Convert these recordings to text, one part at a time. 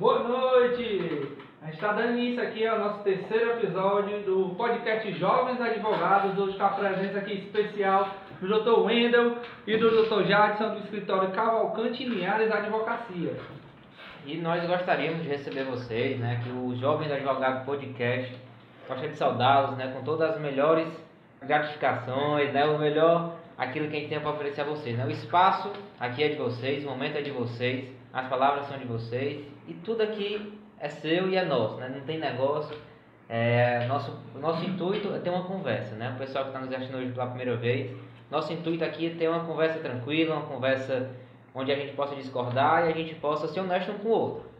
Boa noite! A gente está dando início aqui ao nosso terceiro episódio do podcast Jovens Advogados. Hoje está presente aqui especial do Dr. Wendel e do Dr. Jadson do escritório Cavalcante Linhares Advocacia. E nós gostaríamos de receber vocês, né, que o Jovens Advogados Podcast gosta de saudá-los, né, com todas as melhores gratificações, né, o melhor aquilo que a gente tem para oferecer a vocês, né? O espaço aqui é de vocês, o momento é de vocês, as palavras são de vocês e tudo aqui é seu e é nosso, né? Não tem negócio. É, nosso, nosso intuito é ter uma conversa, né? O pessoal que está nos assistindo hoje pela primeira vez, nosso intuito aqui é ter uma conversa tranquila, uma conversa onde a gente possa discordar e a gente possa ser honesto um com o outro,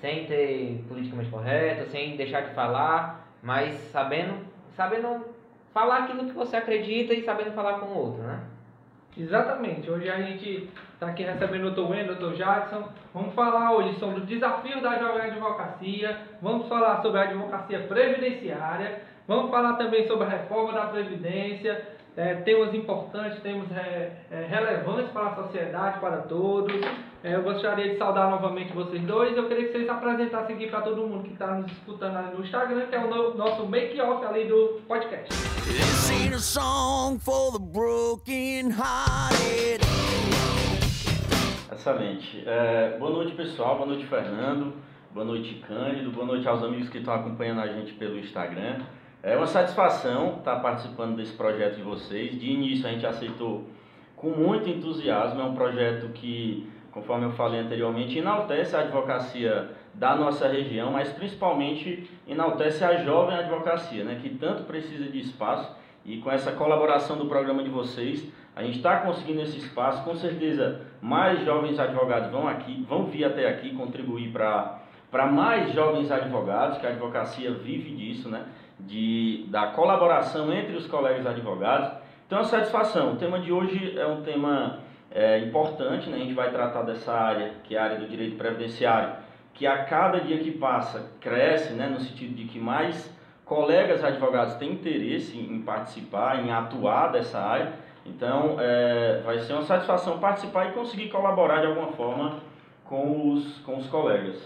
sem ter politicamente correto, sem deixar de falar, mas sabendo, sabendo falar aquilo que você acredita e sabendo falar com o outro, né? Exatamente. Hoje a gente está aqui recebendo o Dr. Wendel, o Dr. Jackson. Vamos falar hoje sobre o desafio da jovem advocacia. Vamos falar sobre a advocacia previdenciária. Vamos falar também sobre a reforma da Previdência é, temas importantes, temas é, é, relevantes para a sociedade, para todos. É, eu gostaria de saudar novamente vocês dois. Eu queria que vocês apresentassem aqui para todo mundo que está nos escutando ali no Instagram, que é o no, nosso make-off ali do podcast. Excelente. É, boa noite, pessoal. Boa noite, Fernando. Boa noite, Cândido. Boa noite aos amigos que estão acompanhando a gente pelo Instagram. É uma satisfação estar participando desse projeto de vocês. De início a gente aceitou com muito entusiasmo. É um projeto que, conforme eu falei anteriormente, enaltece a advocacia da nossa região, mas principalmente enaltece a jovem advocacia, né, que tanto precisa de espaço. E com essa colaboração do programa de vocês, a gente está conseguindo esse espaço. Com certeza, mais jovens advogados vão aqui, vão vir até aqui contribuir para para mais jovens advogados, que a advocacia vive disso, né? de, da colaboração entre os colegas advogados. Então, a satisfação. O tema de hoje é um tema é, importante, né? a gente vai tratar dessa área, que é a área do direito previdenciário, que a cada dia que passa cresce, né? no sentido de que mais colegas advogados têm interesse em participar, em atuar dessa área. Então, é, vai ser uma satisfação participar e conseguir colaborar de alguma forma com os, com os colegas.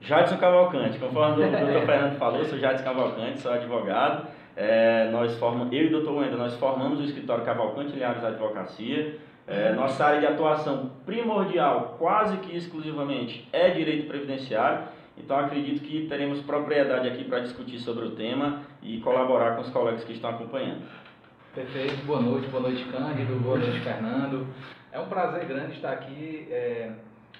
Jadson Cavalcante, conforme o doutor Fernando falou, sou Jadson Cavalcante, sou advogado. É, nós formamos, eu e o doutor Wendel, nós formamos o escritório Cavalcante Liares Advocacia. É, nossa área de atuação primordial, quase que exclusivamente, é direito previdenciário. Então acredito que teremos propriedade aqui para discutir sobre o tema e colaborar com os colegas que estão acompanhando. Perfeito, boa noite, boa noite Cândido, boa noite Fernando. É um prazer grande estar aqui. É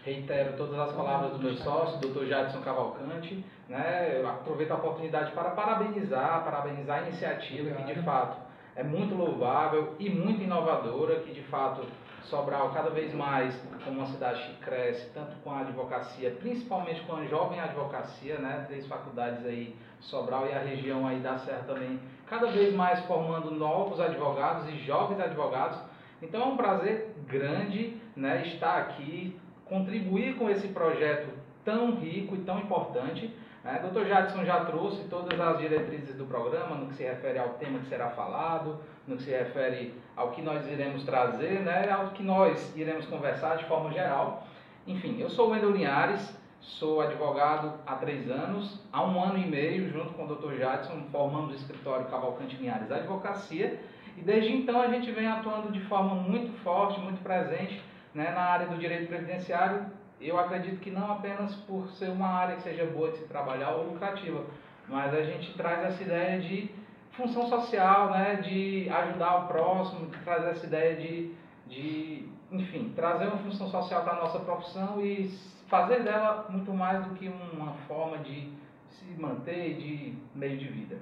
reitero todas as palavras do meu sócio, Dr. Jadson Cavalcante, né? Eu aproveito a oportunidade para parabenizar, parabenizar a iniciativa que de fato é muito louvável e muito inovadora, que de fato Sobral cada vez mais como uma cidade que cresce, tanto com a advocacia, principalmente com a jovem advocacia, né? Três faculdades aí, Sobral e a região aí da Serra também, cada vez mais formando novos advogados e jovens advogados. Então é um prazer grande, né, estar aqui contribuir com esse projeto tão rico e tão importante. Né? Dr. Jadson já trouxe todas as diretrizes do programa no que se refere ao tema que será falado, no que se refere ao que nós iremos trazer, né? ao que nós iremos conversar de forma geral. Enfim, eu sou o Wendel Linhares, sou advogado há três anos, há um ano e meio, junto com o Dr. Jadson, formamos o escritório Cavalcante Linhares Advocacia, e desde então a gente vem atuando de forma muito forte, muito presente né, na área do direito previdenciário, eu acredito que não apenas por ser uma área que seja boa de se trabalhar ou lucrativa, mas a gente traz essa ideia de função social, né, de ajudar o próximo, de trazer essa ideia de, de enfim, trazer uma função social para a nossa profissão e fazer dela muito mais do que uma forma de se manter de meio de vida.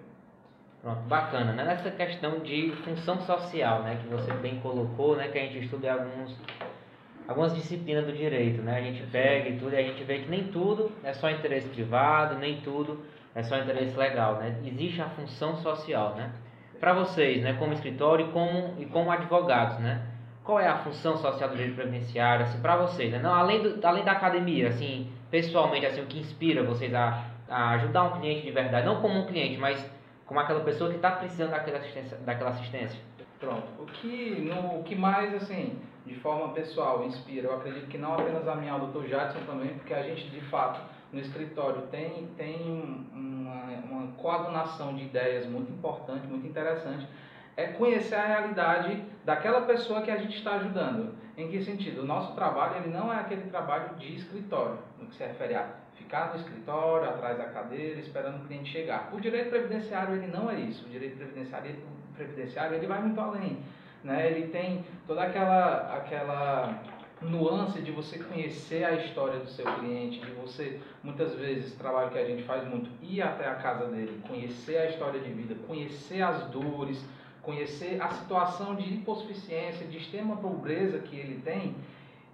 Pronto, bacana, né? Nessa questão de função social, né, que você bem colocou, né, que a gente estuda em alguns algumas disciplinas do direito, né? A gente pega e tudo e a gente vê que nem tudo é só interesse privado, nem tudo é só interesse legal, né? Existe a função social, né? Para vocês, né, como escritório e como, e como advogados, né? Qual é a função social do direito previdenciário, assim, para vocês, né? Não, além, do, além da academia, assim, pessoalmente, assim, o que inspira vocês a, a ajudar um cliente de verdade, não como um cliente, mas como aquela pessoa que está precisando daquela assistência, daquela assistência? Pronto. O que, no, o que mais, assim, de forma pessoal, inspira. Eu acredito que não apenas a minha, o Dr. Jadson também, porque a gente de fato no escritório tem, tem uma, uma coadunação de ideias muito importante, muito interessante, é conhecer a realidade daquela pessoa que a gente está ajudando. Em que sentido? O nosso trabalho ele não é aquele trabalho de escritório, no que se refere a ficar no escritório, atrás da cadeira, esperando o cliente chegar. O direito previdenciário ele não é isso. O direito previdenciário, previdenciário ele vai muito além. Né? Ele tem toda aquela, aquela nuance de você conhecer a história do seu cliente, de você, muitas vezes, trabalho que a gente faz muito, ir até a casa dele, conhecer a história de vida, conhecer as dores, conhecer a situação de hipossuficiência, de extrema pobreza que ele tem,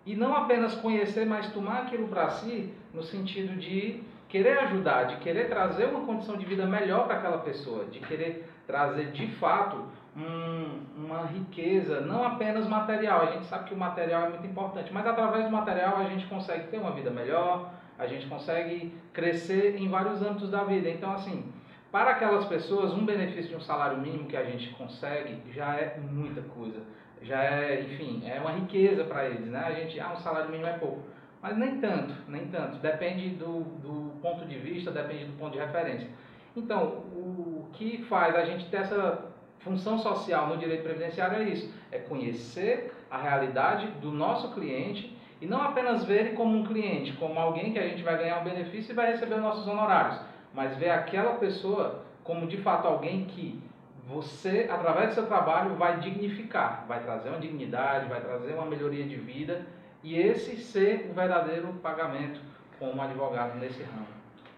e não apenas conhecer, mas tomar aquilo para si, no sentido de querer ajudar, de querer trazer uma condição de vida melhor para aquela pessoa, de querer trazer de fato um, uma riqueza, não apenas material. A gente sabe que o material é muito importante, mas através do material a gente consegue ter uma vida melhor, a gente consegue crescer em vários âmbitos da vida. Então, assim, para aquelas pessoas, um benefício de um salário mínimo que a gente consegue já é muita coisa. Já é, enfim, é uma riqueza para eles, né? A gente, ah, um salário mínimo é pouco. Mas nem tanto, nem tanto. Depende do, do ponto de vista, depende do ponto de referência. Então, o que faz a gente ter essa função social no direito previdenciário é isso: é conhecer a realidade do nosso cliente e não apenas ver ele como um cliente, como alguém que a gente vai ganhar um benefício e vai receber nossos honorários, mas ver aquela pessoa como de fato alguém que você, através do seu trabalho, vai dignificar, vai trazer uma dignidade, vai trazer uma melhoria de vida e esse ser o verdadeiro pagamento como advogado nesse ramo.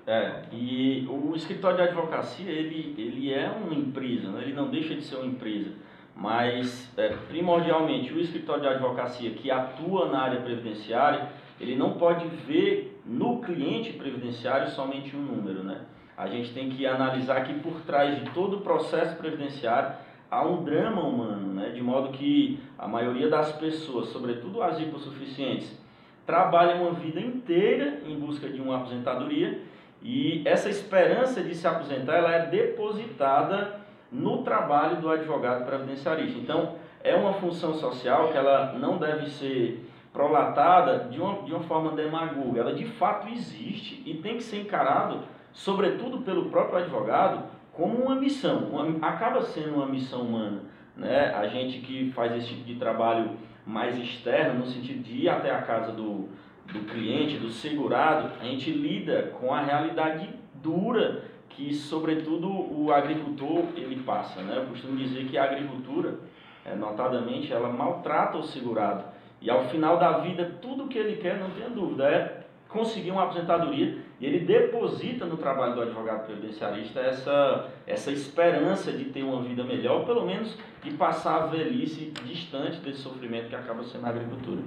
É, e o escritório de advocacia, ele, ele é uma empresa, né? ele não deixa de ser uma empresa, mas é, primordialmente o escritório de advocacia que atua na área previdenciária, ele não pode ver no cliente previdenciário somente um número, né? A gente tem que analisar que por trás de todo o processo previdenciário há um drama humano, né? De modo que a maioria das pessoas, sobretudo as hipossuficientes, trabalham uma vida inteira em busca de uma aposentadoria e essa esperança de se aposentar, ela é depositada no trabalho do advogado previdenciarista. Então, é uma função social que ela não deve ser prolatada de uma, de uma forma demagoga. Ela de fato existe e tem que ser encarado, sobretudo pelo próprio advogado, como uma missão. Uma, acaba sendo uma missão humana. Né? A gente que faz esse tipo de trabalho mais externo, no sentido de ir até a casa do, do cliente, do segurado, a gente lida com a realidade dura que, sobretudo, o agricultor ele passa. Né? Eu costumo dizer que a agricultura, é, notadamente, ela maltrata o segurado. E ao final da vida, tudo que ele quer, não tenha dúvida, é conseguir uma aposentadoria e ele deposita no trabalho do advogado previdenciarista essa, essa esperança de ter uma vida melhor, pelo menos de passar a velhice distante desse sofrimento que acaba sendo a agricultura.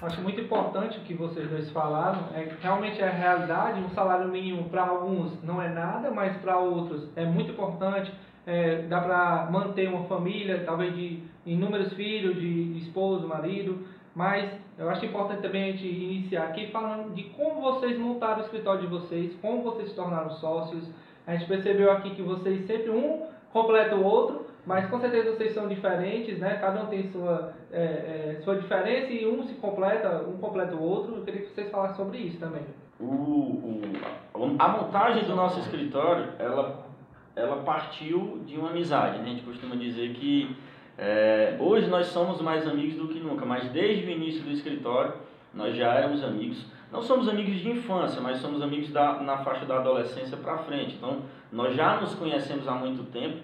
Acho muito importante o que vocês dois falaram, é que realmente é a realidade, um salário mínimo para alguns não é nada, mas para outros é muito importante, é, dá para manter uma família, talvez de inúmeros filhos, de, de esposo, marido, mas eu acho importante também a gente iniciar aqui falando de como vocês montaram o escritório de vocês, como vocês se tornaram sócios, a gente percebeu aqui que vocês sempre um completa o outro, mas com certeza vocês são diferentes, né? Cada um tem sua, é, é, sua diferença e um se completa, um completa o outro. Eu queria que vocês falassem sobre isso também. O, o, a montagem do nosso escritório, ela, ela partiu de uma amizade. Né? A gente costuma dizer que é, hoje nós somos mais amigos do que nunca, mas desde o início do escritório nós já éramos amigos. Não somos amigos de infância, mas somos amigos da, na faixa da adolescência para frente. Então, nós já nos conhecemos há muito tempo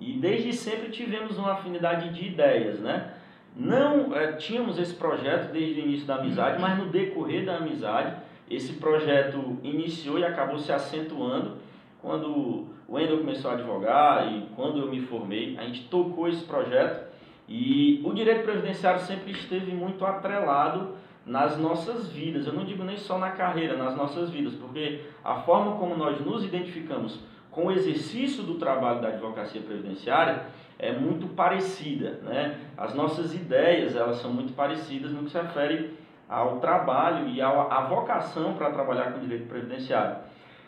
e desde sempre tivemos uma afinidade de ideias, né? Não é, tínhamos esse projeto desde o início da amizade, mas no decorrer da amizade, esse projeto iniciou e acabou se acentuando quando o Wendel começou a advogar e quando eu me formei, a gente tocou esse projeto e o direito previdenciário sempre esteve muito atrelado nas nossas vidas. Eu não digo nem só na carreira, nas nossas vidas, porque a forma como nós nos identificamos com o exercício do trabalho da advocacia previdenciária é muito parecida, né? As nossas ideias, elas são muito parecidas no que se refere ao trabalho e à vocação para trabalhar com direito previdenciário.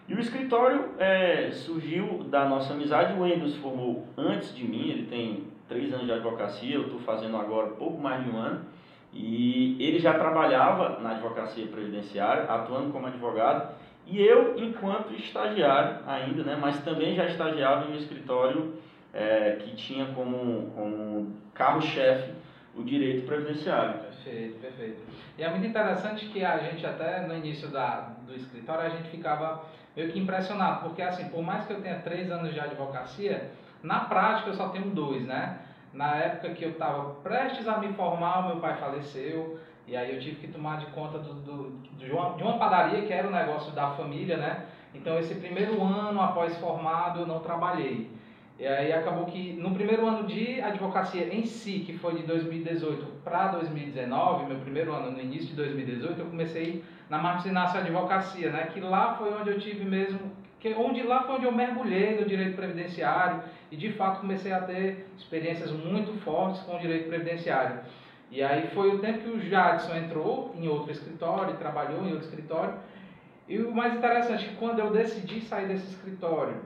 E o escritório é, surgiu da nossa amizade. O Wendel se formou antes de mim, ele tem três anos de advocacia, eu estou fazendo agora pouco mais de um ano. E ele já trabalhava na advocacia previdenciária, atuando como advogado, e eu, enquanto estagiário ainda, né, mas também já estagiava em um escritório é, que tinha como, como carro-chefe o direito previdenciário. Perfeito, perfeito. E é muito interessante que a gente até no início da, do escritório a gente ficava meio que impressionado, porque assim, por mais que eu tenha três anos de advocacia, na prática eu só tenho dois, né? Na época que eu estava prestes a me formar, meu pai faleceu, e aí eu tive que tomar de conta do, do, de, uma, de uma padaria que era o um negócio da família, né? Então esse primeiro ano após formado eu não trabalhei. E aí acabou que no primeiro ano de advocacia em si, que foi de 2018 para 2019, meu primeiro ano no início de 2018, eu comecei na Marcos Inácio Advocacia, né? Que lá foi onde eu tive mesmo, que onde lá foi onde eu mergulhei no direito previdenciário e de fato comecei a ter experiências muito fortes com o direito previdenciário. E aí foi o tempo que o Jadson entrou em outro escritório, trabalhou em outro escritório. E o mais interessante é quando eu decidi sair desse escritório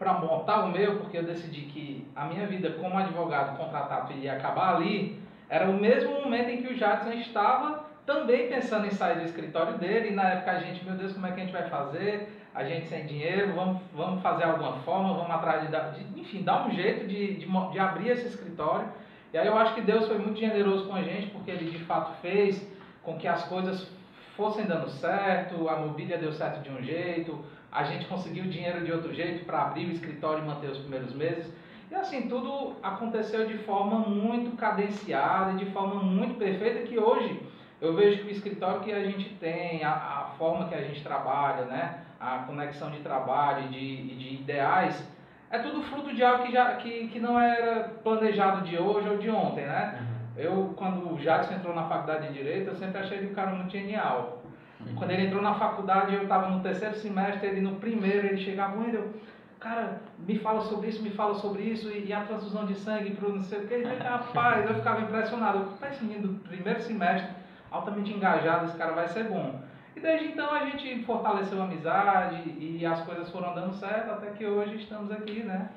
para montar o meu, porque eu decidi que a minha vida como advogado contratado iria acabar ali, era o mesmo momento em que o Jadson estava também pensando em sair do escritório dele, e na época a gente, meu Deus, como é que a gente vai fazer? A gente sem dinheiro, vamos, vamos fazer alguma forma, vamos atrás de, de enfim, dar um jeito de, de, de abrir esse escritório. E aí eu acho que Deus foi muito generoso com a gente, porque Ele de fato fez com que as coisas fossem dando certo, a mobília deu certo de um jeito, a gente conseguiu dinheiro de outro jeito para abrir o escritório e manter os primeiros meses. E assim, tudo aconteceu de forma muito cadenciada e de forma muito perfeita que hoje eu vejo que o escritório que a gente tem, a, a forma que a gente trabalha, né, a conexão de trabalho e de, de ideais, é tudo fruto de algo que, já, que, que não era planejado de hoje ou de ontem, né? Uhum. Eu, quando o Jackson entrou na faculdade de Direito, eu sempre achei ele um cara muito genial. Uhum. Quando ele entrou na faculdade, eu estava no terceiro semestre, ele no primeiro, ele chegava, Wendel, cara, me fala sobre isso, me fala sobre isso, e, e a transfusão de sangue para não sei o que. Rapaz, eu ficava impressionado. Eu, esse menino do primeiro semestre, altamente engajado, esse cara vai ser bom. E desde então a gente fortaleceu a amizade e as coisas foram dando certo até que hoje estamos aqui, né?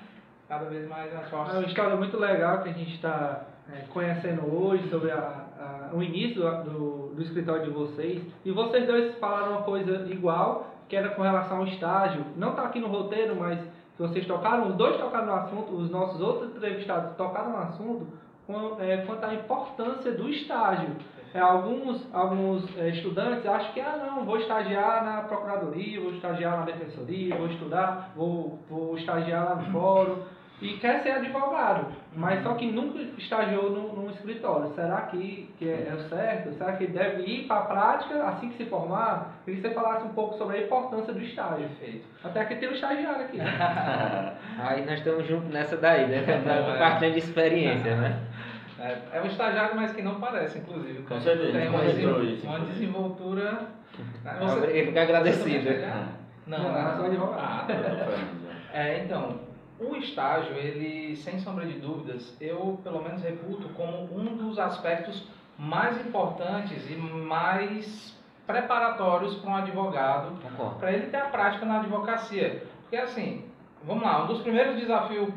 Cada vez mais fortes. É uma história muito legal que a gente está é, conhecendo hoje sobre a, a, o início do, do escritório de vocês. E vocês dois falaram uma coisa igual, que era com relação ao estágio. Não está aqui no roteiro, mas vocês tocaram, os dois tocaram no assunto, os nossos outros entrevistados tocaram no assunto, é, quanto à importância do estágio. É, alguns alguns é, estudantes acham que, ah, não, vou estagiar na procuradoria, vou estagiar na defensoria, vou estudar, vou, vou estagiar lá no fórum e quer ser advogado, mas só que nunca estagiou num, num escritório. Será que, que é, é certo? Será que deve ir para a prática assim que se formar? Queria que você falasse um pouco sobre a importância do estágio. Perfeito. Até que tem um estagiário aqui. Aí nós estamos juntos nessa daí, né? Compartilhando de experiência, né? É, é um estagiário, mas que não parece, inclusive. Com certeza. Tem uma, desenvoltura, uma desenvoltura. Né? Você... Eu fico agradecido. Não, não, não, não, não. Ah, tá, é, então, o estágio, ele, sem sombra de dúvidas, eu pelo menos reputo como um dos aspectos mais importantes e mais preparatórios para um advogado, para ele ter a prática na advocacia. Porque assim, vamos lá, um dos primeiros desafios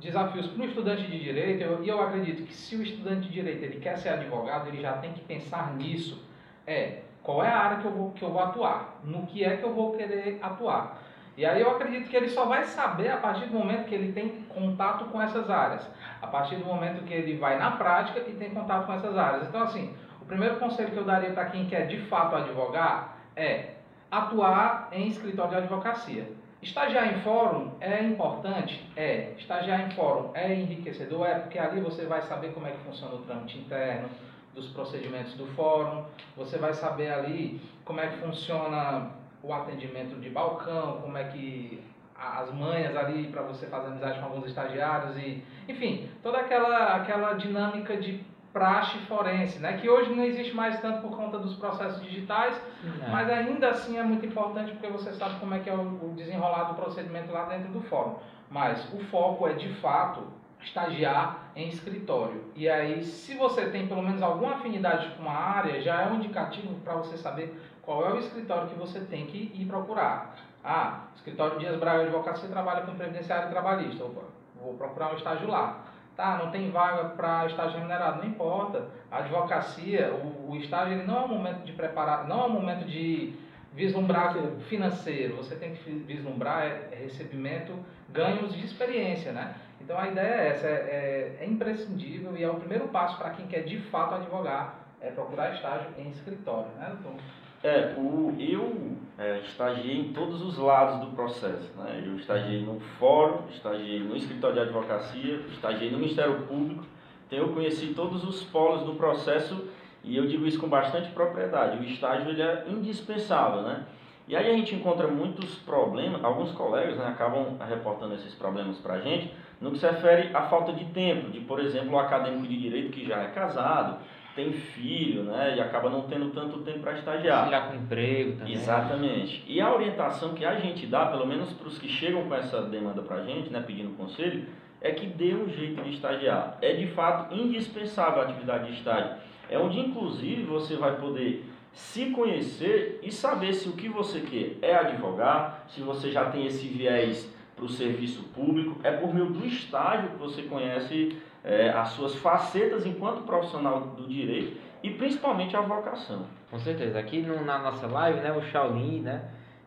desafios para um estudante de direito, e eu, eu acredito que se o estudante de direito ele quer ser advogado, ele já tem que pensar nisso. É, qual é a área que eu vou, que eu vou atuar? No que é que eu vou querer atuar? E aí eu acredito que ele só vai saber a partir do momento que ele tem contato com essas áreas. A partir do momento que ele vai na prática e tem contato com essas áreas. Então, assim, o primeiro conselho que eu daria para quem quer de fato advogar é atuar em escritório de advocacia. Estagiar em fórum é importante? É. Estagiar em fórum é enriquecedor? É, porque ali você vai saber como é que funciona o trâmite interno, dos procedimentos do fórum, você vai saber ali como é que funciona o atendimento de balcão, como é que as manhas ali para você fazer amizade com alguns estagiários e, enfim, toda aquela aquela dinâmica de praxe forense, né? que hoje não existe mais tanto por conta dos processos digitais, é. mas ainda assim é muito importante porque você sabe como é que é o desenrolar do procedimento lá dentro do fórum. Mas o foco é de fato estagiar em escritório. E aí, se você tem pelo menos alguma afinidade com uma área, já é um indicativo para você saber qual é o escritório que você tem que ir procurar. Ah, escritório Dias Braga Advocacia trabalha com previdenciário trabalhista. Opa, vou procurar um estágio lá. Tá, não tem vaga para estágio remunerado, não importa. A advocacia, o, o estágio ele não é um momento de preparar, não é um momento de vislumbrar financeiro. financeiro. Você tem que vislumbrar é, é recebimento, ganhos de experiência, né? Então a ideia é essa, é, é, é imprescindível e é o primeiro passo para quem quer de fato advogar, é procurar estágio em escritório, né, doutor? É, o, eu é, estagiei em todos os lados do processo. Né? Eu estagiei no fórum, estagiei no escritório de advocacia, estagiei no Ministério Público. Então eu conheci todos os polos do processo e eu digo isso com bastante propriedade. O estágio ele é indispensável, né? E aí a gente encontra muitos problemas, alguns colegas né, acabam reportando esses problemas para a gente, no que se refere à falta de tempo, de, por exemplo, o acadêmico de direito que já é casado, tem filho, né, e acaba não tendo tanto tempo para estagiar. Já com emprego também. Exatamente. E a orientação que a gente dá, pelo menos para os que chegam com essa demanda para a gente, né, pedindo conselho, é que dê um jeito de estagiar. É de fato indispensável a atividade de estágio. É onde, inclusive, você vai poder se conhecer e saber se o que você quer é advogar, se você já tem esse viés para o serviço público. É por meio do estágio que você conhece é, as suas facetas enquanto profissional do direito e principalmente a vocação. Com certeza. Aqui no, na nossa live, né, o Shaolin, né,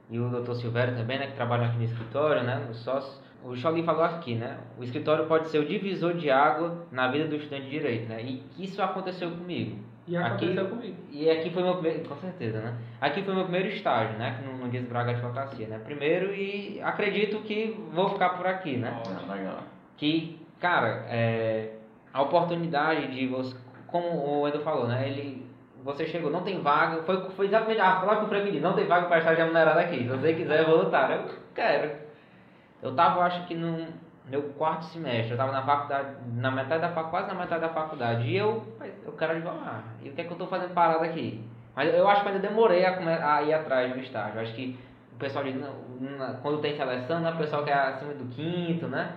e o Dr. Silvério também, né, que trabalham aqui no escritório, né, no o Shaolin falou aqui, né, o escritório pode ser o divisor de água na vida do estudante de direito, né, e isso aconteceu comigo. E aconteceu aqui, comigo. E aqui foi meu primeiro, com certeza, né? Aqui foi meu primeiro estágio, né? No, no Dias Braga Advocacia, né? Primeiro e acredito que vou ficar por aqui, né? Ah, legal. Que Cara, é, a oportunidade de você, como o Edu falou, né? Ele, você chegou, não tem vaga, foi, foi exatamente, ah, falar com o Frank não tem vaga para estar remunerado aqui, se você quiser voltar, eu quero. Eu tava, acho que no meu quarto semestre, eu tava na faculdade, na metade da faculdade, quase na metade da faculdade, e eu, eu quero advogar, e o que é que eu tô fazendo parado aqui? Mas eu acho que ainda demorei a, a ir atrás do estágio, eu acho que o pessoal quando tem seleção, né, o pessoal quer acima do quinto, né?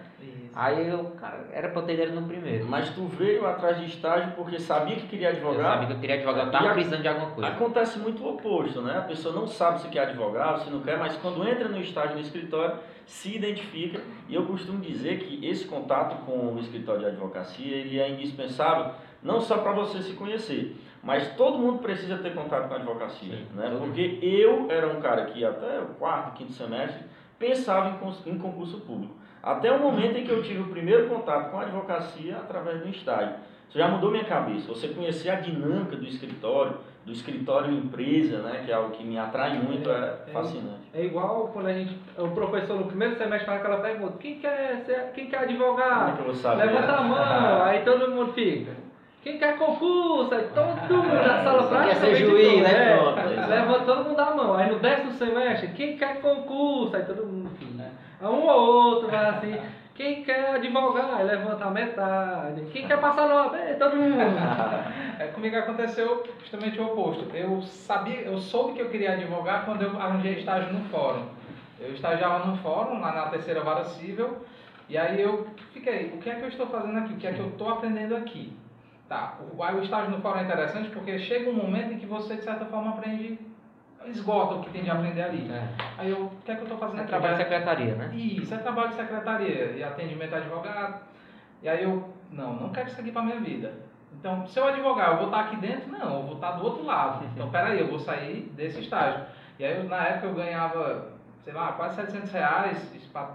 Aí eu, cara, era pra ter ido no primeiro. Mas tu veio atrás de estágio porque sabia que queria advogar? Eu sabia que eu queria advogar, eu tava precisando de alguma coisa. Acontece muito o oposto, né? A pessoa não sabe se quer advogar, se não quer, mas quando entra no estágio no escritório, se identifica. E eu costumo dizer que esse contato com o escritório de advocacia, ele é indispensável, não só para você se conhecer, mas todo mundo precisa ter contato com a advocacia, Sim, né? Porque eu era um cara que até o quarto, quinto semestre pensava em, em concurso público. Até o momento em que eu tive o primeiro contato com a advocacia através do estágio. Isso já mudou minha cabeça. Você conhecer a dinâmica do escritório, do escritório empresa, né, que é algo que me atrai muito, é, é fascinante. É, igual quando a gente, o professor no primeiro semestre faz aquela pergunta, quem quer ser, quem quer advogar? Como é que? Levanta a mão, aí todo mundo fica. Quem quer concurso? Aí todo mundo na sala prática. Quer ser juiz, né? É, levanta todo mundo a mão. Aí no décimo semestre, quem quer concurso? Aí todo mundo. Um ou outro vai assim. Quem quer advogar, levanta a metade. Quem quer passar nota, é todo mundo. é, comigo aconteceu justamente o oposto. Eu sabia, eu soube que eu queria advogar quando eu arranjei estágio no fórum. Eu estagiava no fórum, lá na terceira vara civil, e aí eu fiquei, o que é que eu estou fazendo aqui? O que é que eu estou aprendendo aqui? Tá, o, o estágio no fórum é interessante porque chega um momento em que você, de certa forma, aprende esgota o que tem de aprender ali. É. Aí eu, o que é que eu estou fazendo é aqui? trabalho de secretaria, né? Isso, é trabalho de secretaria e atendimento a advogado. E aí eu, não, não quero isso aqui para minha vida. Então, se eu advogar, eu vou estar aqui dentro? Não, eu vou estar do outro lado. Então, peraí, eu vou sair desse estágio. E aí, eu, na época, eu ganhava, sei lá, quase 700 reais. Isso para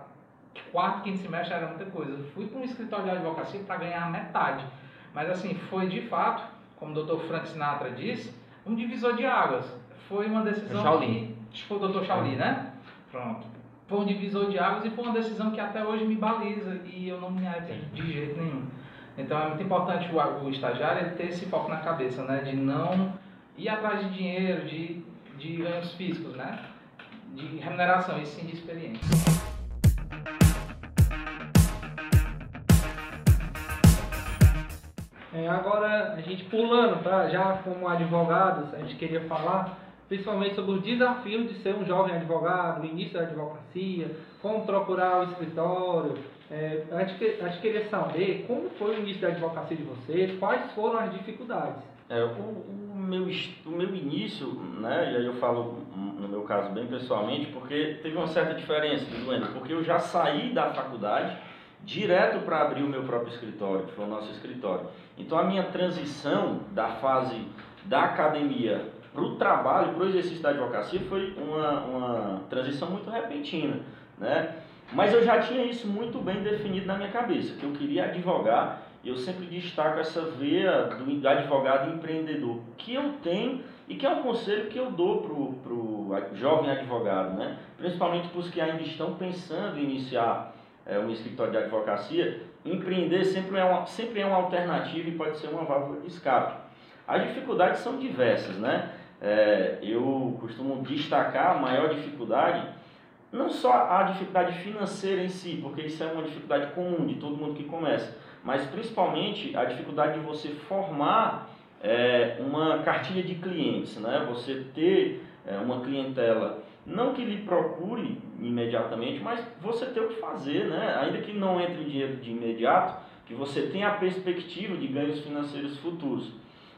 quarto, quinto semestre era muita coisa. Eu fui para um escritório de advocacia para ganhar metade. Mas, assim, foi de fato, como o Dr. Frank Sinatra disse, um divisor de águas foi uma decisão Shaolin. que foi o Dr. Shaolin, né? Pronto. Foi um divisor de águas e foi uma decisão que até hoje me baliza e eu não me arrependo de jeito nenhum. Então é muito importante o, o estagiário ter esse foco na cabeça, né? De não ir atrás de dinheiro, de, de ganhos físicos, né? De remuneração e sim de experiência. É, agora, a gente pulando, tá? já como advogados, a gente queria falar principalmente sobre os desafios de ser um jovem advogado, início da advocacia, como procurar o escritório. É, a, gente, a gente queria saber como foi o início da advocacia de vocês, quais foram as dificuldades. É, o, o meu, o meu início, né, e aí eu falo no meu caso bem pessoalmente, porque teve uma certa diferença, Luana, porque eu já saí da faculdade direto para abrir o meu próprio escritório, que foi o nosso escritório. Então a minha transição da fase da academia para o trabalho, para o exercício da advocacia, foi uma, uma transição muito repentina, né? Mas eu já tinha isso muito bem definido na minha cabeça, que eu queria advogar, e eu sempre destaco essa veia do advogado empreendedor, que eu tenho e que é um conselho que eu dou para o jovem advogado, né? principalmente para os que ainda estão pensando em iniciar é, um escritório de advocacia, empreender sempre é, uma, sempre é uma alternativa e pode ser uma válvula de escape. As dificuldades são diversas, né? É, eu costumo destacar a maior dificuldade, não só a dificuldade financeira em si, porque isso é uma dificuldade comum de todo mundo que começa, mas principalmente a dificuldade de você formar é, uma cartilha de clientes, né? Você ter é, uma clientela não que lhe procure imediatamente, mas você tem o que fazer, né? Ainda que não entre dinheiro de imediato, que você tenha a perspectiva de ganhos financeiros futuros.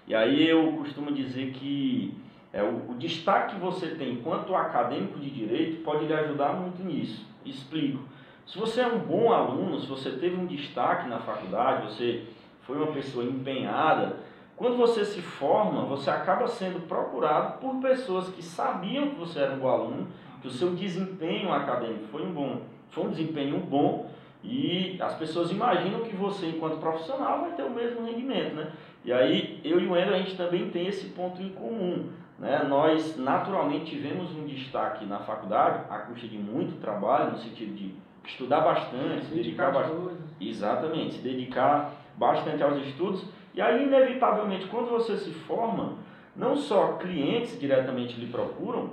E aí eu costumo dizer que é, o, o destaque que você tem enquanto acadêmico de direito pode lhe ajudar muito nisso. Explico. Se você é um bom aluno, se você teve um destaque na faculdade, você foi uma pessoa empenhada, quando você se forma, você acaba sendo procurado por pessoas que sabiam que você era um bom aluno, que o seu desempenho acadêmico foi um bom, foi um desempenho bom e as pessoas imaginam que você, enquanto profissional, vai ter o mesmo rendimento, né? E aí, eu e o Endo, a gente também tem esse ponto em comum, né? Nós, naturalmente, tivemos um destaque na faculdade, à custa de muito trabalho, no sentido de estudar bastante, se dedicar bastante. Exatamente, se dedicar bastante aos estudos e aí, inevitavelmente, quando você se forma, não só clientes diretamente lhe procuram,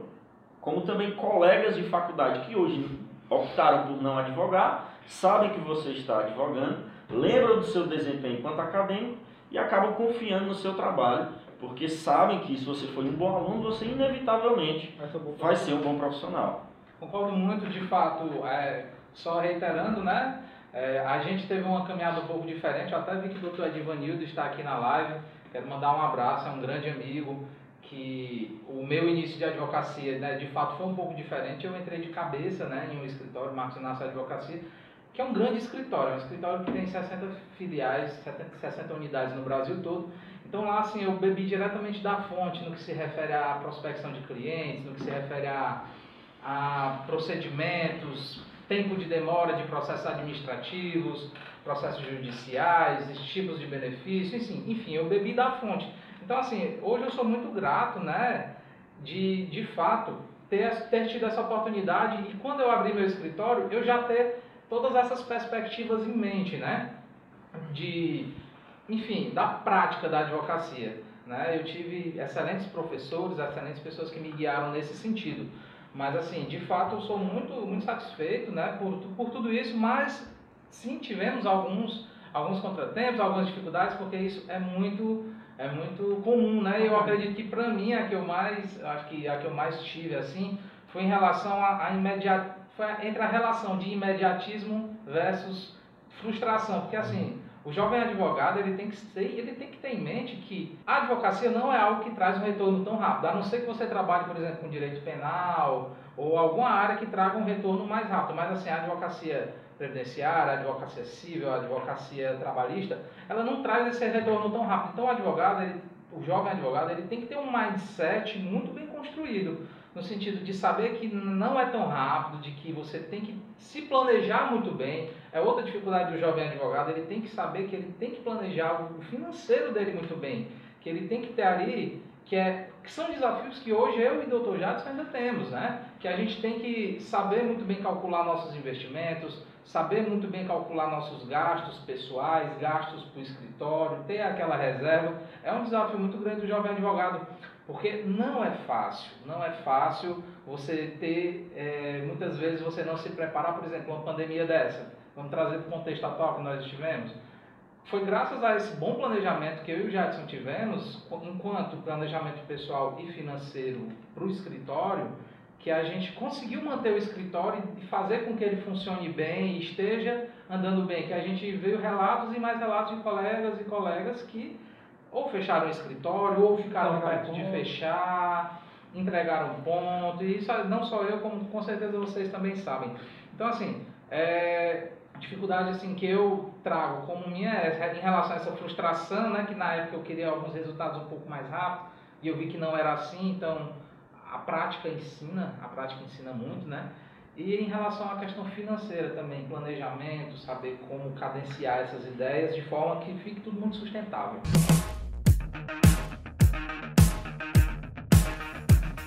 como também colegas de faculdade que hoje optaram por não advogar, sabem que você está advogando, lembram do seu desempenho enquanto acadêmico e acabam confiando no seu trabalho, porque sabem que se você for um bom aluno, você inevitavelmente vai ser um bom profissional. Concordo muito, de fato, é, só reiterando, né? É, a gente teve uma caminhada um pouco diferente. Eu até vi que o doutor Edivanildo está aqui na live. Quero mandar um abraço, é um grande amigo. Que o meu início de advocacia, né, de fato, foi um pouco diferente. Eu entrei de cabeça né, em um escritório, Marcos Inácio Advocacia, que é um grande escritório. É um escritório que tem 60 filiais, 70, 60 unidades no Brasil todo. Então lá, assim, eu bebi diretamente da fonte no que se refere à prospecção de clientes, no que se refere a, a procedimentos, tempo de demora de processos administrativos, processos judiciais, tipos de benefícios, enfim, enfim, eu bebi da fonte. Então, assim, hoje eu sou muito grato, né, de, de fato, ter, ter tido essa oportunidade e quando eu abri meu escritório, eu já ter todas essas perspectivas em mente, né, de, enfim, da prática da advocacia. Né? Eu tive excelentes professores, excelentes pessoas que me guiaram nesse sentido. Mas assim, de fato eu sou muito, muito satisfeito né, por, por tudo isso, mas sim tivemos alguns, alguns contratempos, algumas dificuldades, porque isso é muito, é muito comum, né? Eu acredito que para mim a que eu mais, acho que a que eu mais tive assim, foi em relação a, a imediat, foi entre a relação de imediatismo versus frustração, porque assim, o jovem advogado ele tem que ser, ele tem que ter em mente que a advocacia não é algo que traz um retorno tão rápido, a não ser que você trabalhe, por exemplo, com direito penal ou alguma área que traga um retorno mais rápido. Mas assim, a advocacia previdenciária, a advocacia civil, a advocacia trabalhista, ela não traz esse retorno tão rápido. Então, o advogado, ele, o jovem advogado, ele tem que ter um mindset muito bem construído no sentido de saber que não é tão rápido, de que você tem que se planejar muito bem. É outra dificuldade do jovem advogado, ele tem que saber que ele tem que planejar o financeiro dele muito bem, que ele tem que ter ali, que, é, que são desafios que hoje eu e o Dr. Jadson ainda temos, né? Que a gente tem que saber muito bem calcular nossos investimentos, saber muito bem calcular nossos gastos pessoais, gastos para o escritório, ter aquela reserva. É um desafio muito grande do jovem advogado. Porque não é fácil, não é fácil você ter, é, muitas vezes você não se preparar, por exemplo, uma pandemia dessa. Vamos trazer para o contexto atual que nós estivemos. Foi graças a esse bom planejamento que eu e o Jadson tivemos, enquanto planejamento pessoal e financeiro para o escritório, que a gente conseguiu manter o escritório e fazer com que ele funcione bem e esteja andando bem. Que a gente veio relatos e mais relatos de colegas e colegas que ou fecharam o escritório, ou ficaram perto de fechar, entregaram ponto, e isso não só eu, como com certeza vocês também sabem. Então, assim, é, dificuldade assim que eu trago como minha é em relação a essa frustração, né, que na época eu queria alguns resultados um pouco mais rápido e eu vi que não era assim, então a prática ensina, a prática ensina muito, né? E em relação à questão financeira também, planejamento, saber como cadenciar essas ideias de forma que fique tudo muito sustentável.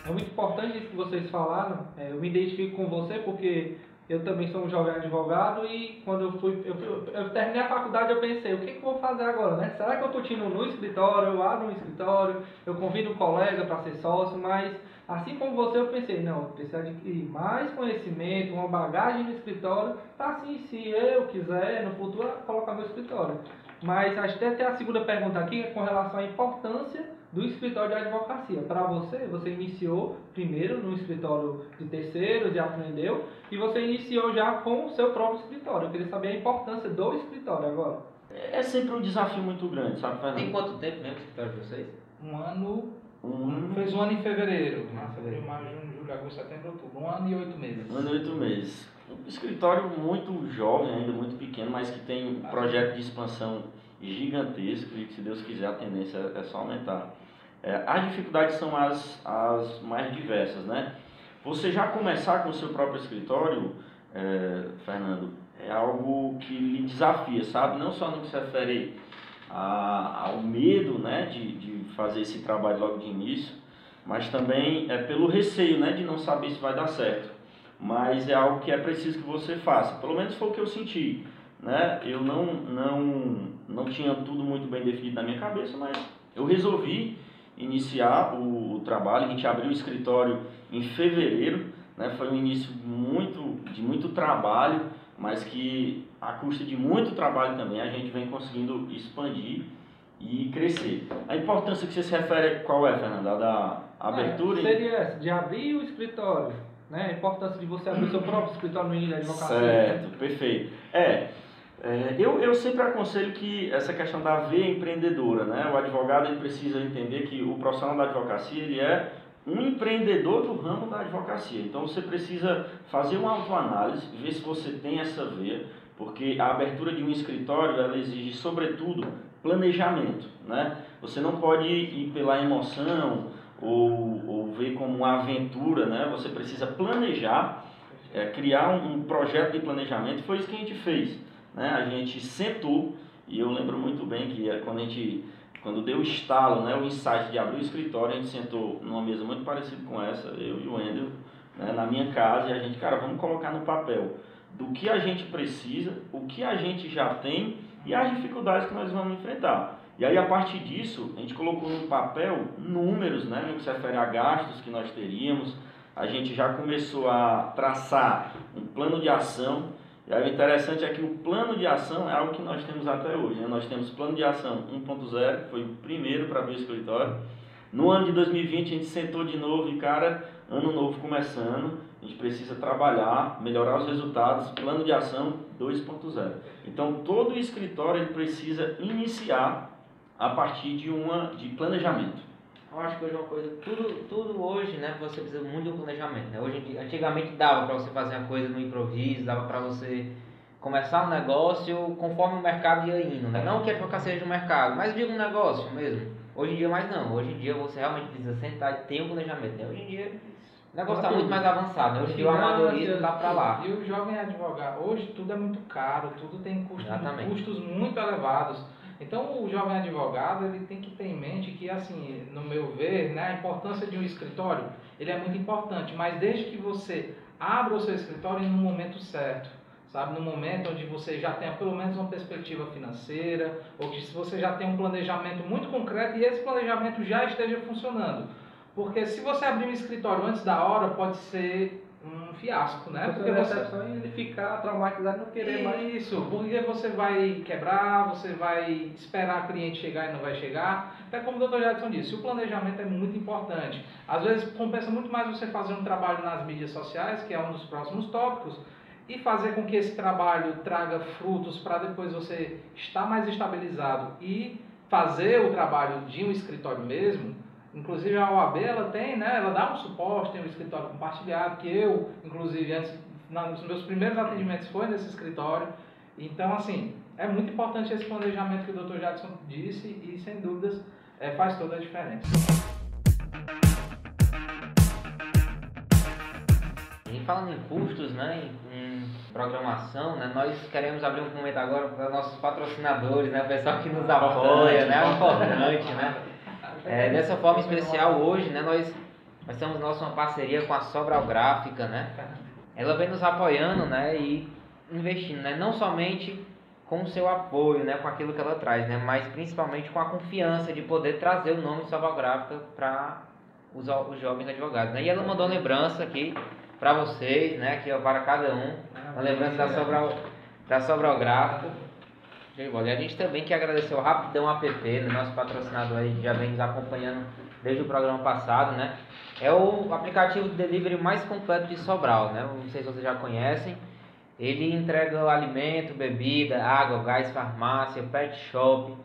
É muito importante isso que vocês falaram. É, eu me identifico com você porque eu também sou um jovem advogado e quando eu fui, eu, fui- eu terminei a faculdade eu pensei, o que, que eu vou fazer agora, né? Será que eu continuo no escritório, eu abro um escritório, eu convido um colega para ser sócio, mas assim como você eu pensei, não, eu preciso adquirir mais conhecimento, uma bagagem no escritório, para assim, se eu quiser, no futuro, colocar meu escritório. Mas até a segunda pergunta aqui é com relação à importância do escritório de advocacia. Para você, você iniciou primeiro no escritório de terceiros e aprendeu, e você iniciou já com o seu próprio escritório. Eu queria saber a importância do escritório agora. É sempre um desafio muito grande, sabe, Tem Fernando? quanto tempo mesmo o escritório de vocês? Um ano, Um, fez um ano em fevereiro, março, abril, maio, junho, julho, agosto, setembro, outubro, um ano e oito meses. um ano e oito meses. Um escritório muito jovem, ainda muito pequeno, mas que tem um projeto de expansão gigantesco e que, se Deus quiser, a tendência é só aumentar. É, as dificuldades são as, as mais diversas, né? Você já começar com o seu próprio escritório, é, Fernando, é algo que lhe desafia, sabe? Não só no que se refere a- ao medo, né, de, de fazer esse trabalho logo de início, mas também é pelo receio, né, de não saber se vai dar certo. Mas é algo que é preciso que você faça. Pelo menos foi o que eu senti, né? Eu não não não tinha tudo muito bem definido na minha cabeça, mas eu resolvi iniciar o, o trabalho. A gente abriu o escritório em fevereiro, né? Foi um início muito de muito trabalho, mas que a custa de muito trabalho também a gente vem conseguindo expandir e crescer. A importância que você se refere qual é, Fernanda? A Da abertura? É, seria essa, de abrir o escritório. Né? A importância de você abrir o seu próprio escritório no início da advocacia. Certo, perfeito. É, é, eu, eu sempre aconselho que essa questão da veia empreendedora, né? O advogado ele precisa entender que o profissional da advocacia ele é um empreendedor do ramo da advocacia. Então você precisa fazer uma autoanálise, ver se você tem essa veia, porque a abertura de um escritório ela exige sobretudo planejamento, né? Você não pode ir pela emoção ou, ou ver como uma aventura, né? Você precisa planejar é, criar um, um projeto de planejamento. Foi isso que a gente fez. Né? A gente sentou, e eu lembro muito bem que é, quando a gente, quando deu o estalo, né, o insight de abrir o escritório, a gente sentou numa mesa muito parecida com essa, eu e o Wendel, né, na minha casa, e a gente, cara, vamos colocar no papel do que a gente precisa, o que a gente já tem e as dificuldades que nós vamos enfrentar. E aí, a partir disso, a gente colocou no papel números, né, no que se refere a gastos que nós teríamos, a gente já começou a traçar um plano de ação. E aí o interessante é que o plano de ação é algo que nós temos até hoje. Né? Nós temos plano de ação 1.0, que foi o primeiro para abrir o escritório. No ano de 2020 a gente sentou de novo e, cara, ano novo começando, a gente precisa trabalhar, melhorar os resultados, plano de ação 2.0. Então todo escritório ele precisa iniciar a partir de uma de planejamento. Eu acho que hoje é uma coisa, tudo, tudo hoje, né, você precisa muito de um planejamento, né? Hoje, antigamente dava para você fazer uma coisa no improviso, dava para você começar um negócio conforme o mercado ia indo, né? Não que a advocacia seja um mercado, mas diga um negócio mesmo. Hoje em dia mais não, hoje em dia você realmente precisa sentar e ter um planejamento, né? Hoje em dia o negócio está muito mais avançado, né? Hoje em dia o amadorismo tá para lá. E o jovem advogado, hoje tudo é muito caro, tudo tem custo, Exatamente. custos muito elevados. Então o jovem advogado ele tem que ter em mente que, assim, no meu ver, né, a importância de um escritório, ele é muito importante, mas desde que você abra o seu escritório no momento certo, sabe, no momento onde você já tenha pelo menos uma perspectiva financeira, ou que se você já tem um planejamento muito concreto e esse planejamento já esteja funcionando. Porque se você abrir um escritório antes da hora, pode ser fiasco, né? Porque você só ele ficar traumatizado e não querer mais. isso, porque você vai quebrar, você vai esperar a cliente chegar e não vai chegar. Até como o Dr. Jadson disse, o planejamento é muito importante. Às vezes compensa muito mais você fazer um trabalho nas mídias sociais, que é um dos próximos tópicos, e fazer com que esse trabalho traga frutos para depois você estar mais estabilizado e fazer o trabalho de um escritório mesmo, inclusive a OAB ela tem, né, ela dá um suporte, tem um escritório compartilhado, que eu, inclusive, antes, nos meus primeiros atendimentos foi nesse escritório. Então, assim, é muito importante esse planejamento que o Dr. Jadson disse e, sem dúvidas, é, faz toda a diferença. E falando em custos, né, em, em, programação, né, nós queremos abrir um momento agora para nossos patrocinadores, né, o pessoal que nos apoia, né, é importante, né. É, dessa forma especial hoje, né, nós, nós temos nossa uma parceria com a Sobral Gráfica, né, ela vem nos apoiando, né, e investindo, né, não somente com o seu apoio, né, com aquilo que ela traz, né, mas principalmente com a confiança de poder trazer o nome Sobral Gráfica para os, os jovens advogados, né, e ela mandou lembrança aqui para vocês, né, aqui ó, para cada um, uma lembrança da Sobral, da Sobral Gráfica, e a gente também quer agradecer o Rapidão App, né, nosso patrocinador aí, que já vem nos acompanhando desde o programa passado, né? É o aplicativo de delivery mais completo de Sobral, né? Não sei se vocês já conhecem. Ele entrega alimento, bebida, água, gás, farmácia, pet shop.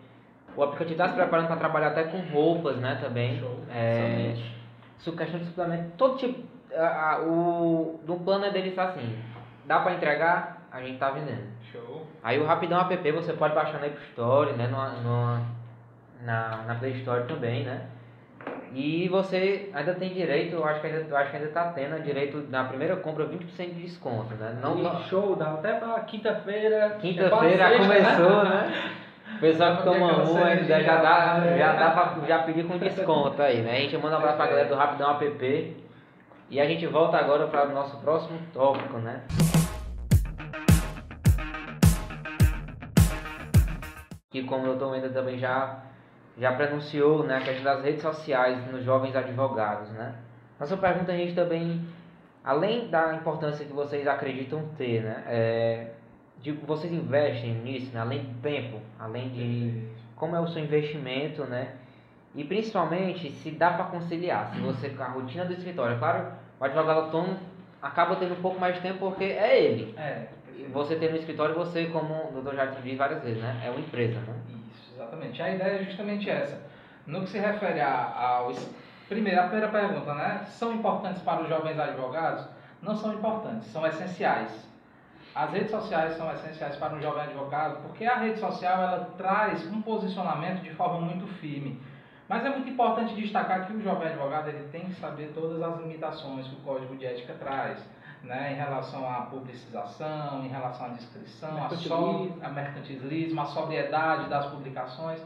O aplicativo está se preparando para trabalhar até com roupas, né? Também. Show. É, questão de suplemento, todo tipo. A, a, o do plano dele está assim. Dá para entregar, a gente está vendendo. Show. Aí o Rapidão App você pode baixar na App Store, né? No, no, na, na Play Store também, né? E você ainda tem direito, eu acho que ainda, acho que ainda tá tendo direito na primeira compra 20% de desconto, né? Não, não... show, dá até pra quinta-feira. Quinta-feira começou, né? O pessoal que toma um ainda já dá, já dá pra já pedir com desconto aí, né? A gente manda um abraço pra galera do Rapidão App. E a gente volta agora para o nosso próximo tópico, né? Que como o doutor Mendes também já já pronunciou né, a questão das redes sociais nos jovens advogados. Né? Nossa pergunta a gente também, além da importância que vocês acreditam ter, né, é, de vocês investem nisso, né, além do tempo, além de como é o seu investimento, né, e principalmente se dá para conciliar, se você com a rotina do escritório, claro, o advogado autônomo acaba tendo um pouco mais de tempo porque é ele. É. Você ter no escritório, você, como o doutor Jardim diz várias vezes, né, é uma empresa, né? Exatamente. A ideia é justamente essa. No que se refere ao. Primeiro, a primeira pergunta, né? São importantes para os jovens advogados? Não são importantes, são essenciais. As redes sociais são essenciais para um jovem advogado porque a rede social ela traz um posicionamento de forma muito firme. Mas é muito importante destacar que o jovem advogado ele tem que saber todas as limitações que o Código de Ética traz, né, em relação à publicização, em relação à descrição, a, so, a mercantilismo, a sobriedade das publicações,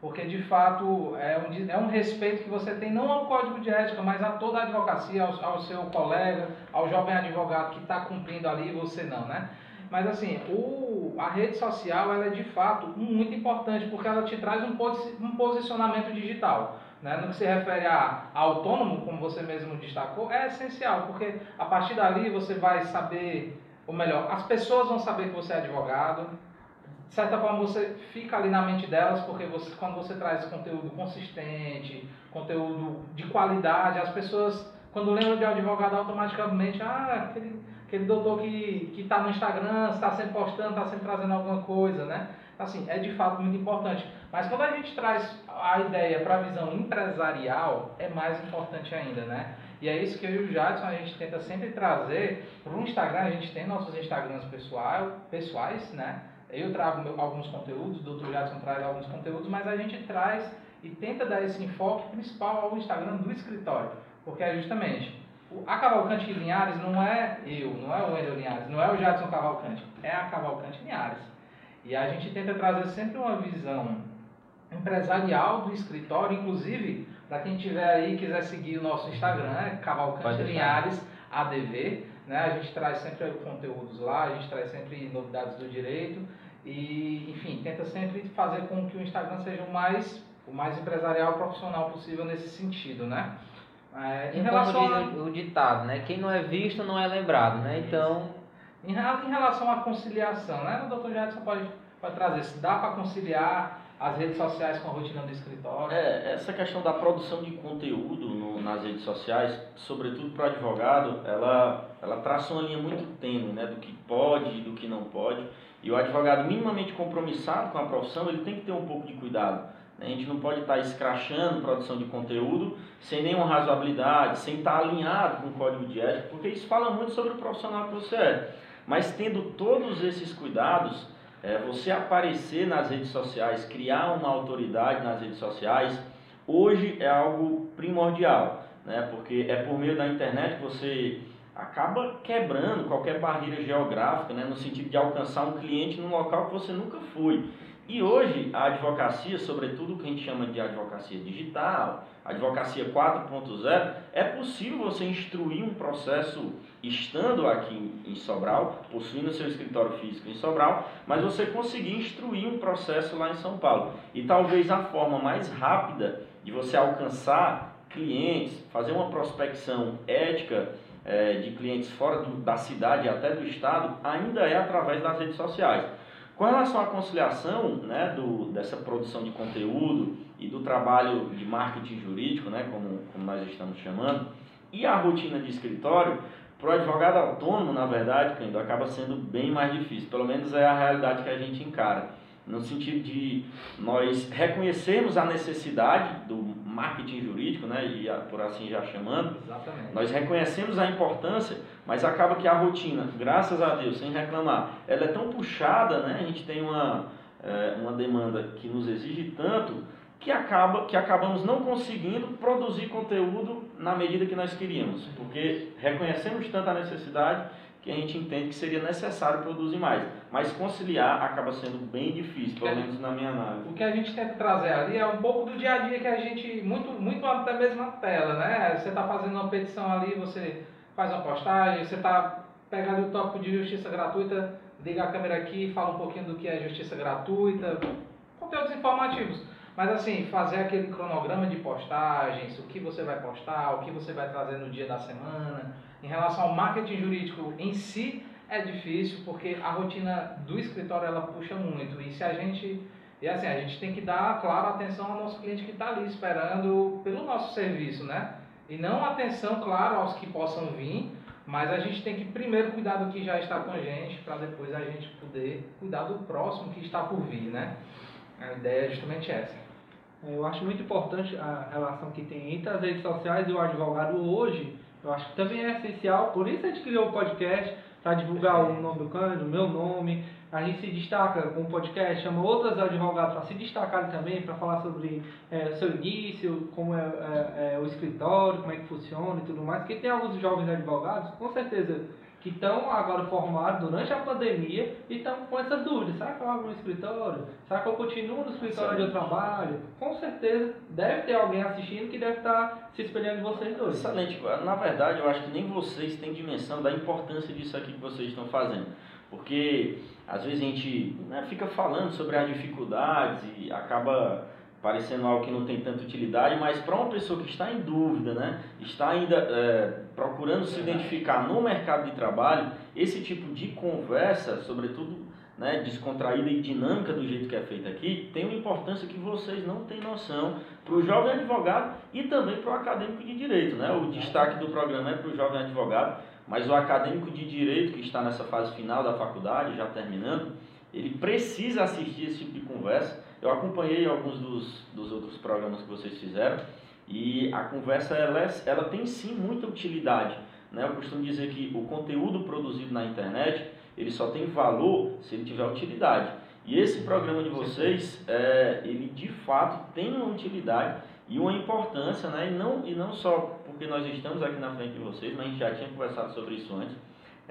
porque de fato é um, é um respeito que você tem não ao código de ética, mas a toda a advocacia, ao, ao seu colega, ao jovem advogado que está cumprindo ali e você não, né? Mas assim, o, a rede social ela é de fato muito importante porque ela te traz um, um posicionamento digital né, no que se refere a, autônomo, como você mesmo destacou, é essencial, porque a partir dali você vai saber, ou melhor, as pessoas vão saber que você é advogado, de certa forma você fica ali na mente delas, porque você, quando você traz conteúdo consistente, conteúdo de qualidade, as pessoas, quando lembram de advogado, automaticamente, ah, aquele, aquele doutor que está no Instagram, está sempre postando, está sempre trazendo alguma coisa, né? Assim, é de fato muito importante. Mas quando a gente traz a ideia para a visão empresarial, é mais importante ainda, né? E é isso que eu e o Jadson a gente tenta sempre trazer para o Instagram. A gente tem nossos Instagrams pessoal, pessoais, né? Eu trago meu, alguns conteúdos, o Dr. Jadson traz alguns conteúdos, mas a gente traz e tenta dar esse enfoque principal ao Instagram do escritório. Porque é justamente, a Cavalcante Linhares não é eu, não é o Wendel Linhares, não é o Jadson Cavalcante, é a Cavalcante Linhares. E a gente tenta trazer sempre uma visão empresarial do escritório, inclusive, para quem tiver aí quiser seguir o nosso Instagram, é Cavalcante Linhares ADV, né? A gente traz sempre conteúdos lá, a gente traz sempre novidades do direito e, enfim, tenta sempre fazer com que o Instagram seja o mais o mais empresarial profissional possível nesse sentido, né? É, em relação como diz a... o ditado, né? Quem não é visto não é lembrado, né? Então, em, relação à conciliação, né? O doutor Jadson pode, pode trazer se dá para conciliar as redes sociais com a rotina do escritório? É, essa questão da produção de conteúdo no, nas redes sociais, sobretudo para advogado, ela, ela traça uma linha muito tênue, né, do que pode e do que não pode. E o advogado minimamente compromissado com a profissão, ele tem que ter um pouco de cuidado. A gente não pode estar escrachando produção de conteúdo sem nenhuma razoabilidade, sem estar alinhado com o código de ética, porque isso fala muito sobre o profissional que você é. Mas tendo todos esses cuidados, é, você aparecer nas redes sociais, criar uma autoridade nas redes sociais, hoje é algo primordial, né? porque é por meio da internet que você acaba quebrando qualquer barreira geográfica, né? no sentido de alcançar um cliente num local que você nunca foi. E hoje a advocacia, sobretudo o que a gente chama de advocacia digital, advocacia 4.0, é possível você instruir um processo estando aqui em Sobral, possuindo seu escritório físico em Sobral, mas você conseguir instruir um processo lá em São Paulo. E talvez a forma mais rápida de você alcançar clientes, fazer uma prospecção ética é, de clientes fora do, da cidade e até do estado, ainda é através das redes sociais. Com relação à conciliação né, do, dessa produção de conteúdo e do trabalho de marketing jurídico, né, como, como nós estamos chamando, e a rotina de escritório, para o advogado autônomo, na verdade, Cândido, acaba sendo bem mais difícil. Pelo menos é a realidade que a gente encara. No sentido de nós reconhecermos a necessidade do marketing jurídico, né, e por assim já chamando. Exatamente. Nós reconhecemos a importância, mas acaba que a rotina, graças a Deus, sem reclamar, ela é tão puxada, né, a gente tem uma, é, uma demanda que nos exige tanto, que, acaba, que acabamos não conseguindo produzir conteúdo na medida que nós queríamos, porque reconhecemos tanto a necessidade que a gente entende que seria necessário produzir mais. Mas conciliar acaba sendo bem difícil, pelo menos na minha análise. O que a gente tenta trazer ali é um pouco do dia a dia que a gente, muito, muito até mesmo na tela, né? Você está fazendo uma petição ali, você faz uma postagem, você está pegando o tópico de justiça gratuita, liga a câmera aqui, fala um pouquinho do que é justiça gratuita, conteúdos informativos. Mas assim, fazer aquele cronograma de postagens, o que você vai postar, o que você vai trazer no dia da semana. Em relação ao marketing jurídico em si, é difícil porque a rotina do escritório ela puxa muito. E se a gente. E assim, a gente tem que dar, claro, atenção ao nosso cliente que está ali esperando pelo nosso serviço, né? E não atenção, claro, aos que possam vir, mas a gente tem que primeiro cuidar do que já está com a gente, para depois a gente poder cuidar do próximo que está por vir, né? A ideia é justamente essa. Eu acho muito importante a relação que tem entre as redes sociais e o advogado hoje. Eu acho que também é essencial, por isso a gente criou o podcast, para divulgar o nome do Cândido, o meu nome. A gente se destaca com o podcast, chama outros advogados para se destacarem também, para falar sobre é, o seu início, como é, é, é, o escritório, como é que funciona e tudo mais. Porque tem alguns jovens advogados, com certeza que estão agora formados durante a pandemia e estão com essas dúvidas. Será que eu abro um escritório? Será que eu continuo no escritório onde eu trabalho? Com certeza deve ter alguém assistindo que deve estar se espelhando em vocês dois. Excelente. Na verdade, eu acho que nem vocês têm dimensão da importância disso aqui que vocês estão fazendo. Porque às vezes a gente né, fica falando sobre as dificuldades e acaba parecendo algo que não tem tanta utilidade, mas para uma pessoa que está em dúvida, né, está ainda é, procurando se identificar no mercado de trabalho, esse tipo de conversa, sobretudo né, descontraída e dinâmica do jeito que é feita aqui, tem uma importância que vocês não têm noção para o jovem advogado e também para o acadêmico de direito. Né? O destaque do programa é para o jovem advogado, mas o acadêmico de direito que está nessa fase final da faculdade, já terminando, ele precisa assistir esse tipo de conversa eu acompanhei alguns dos, dos outros programas que vocês fizeram e a conversa ela, é, ela tem sim muita utilidade. Né? Eu costumo dizer que o conteúdo produzido na internet ele só tem valor se ele tiver utilidade. E esse programa de vocês, é, ele de fato tem uma utilidade e uma importância, né? e, não, e não só porque nós estamos aqui na frente de vocês, mas a gente já tinha conversado sobre isso antes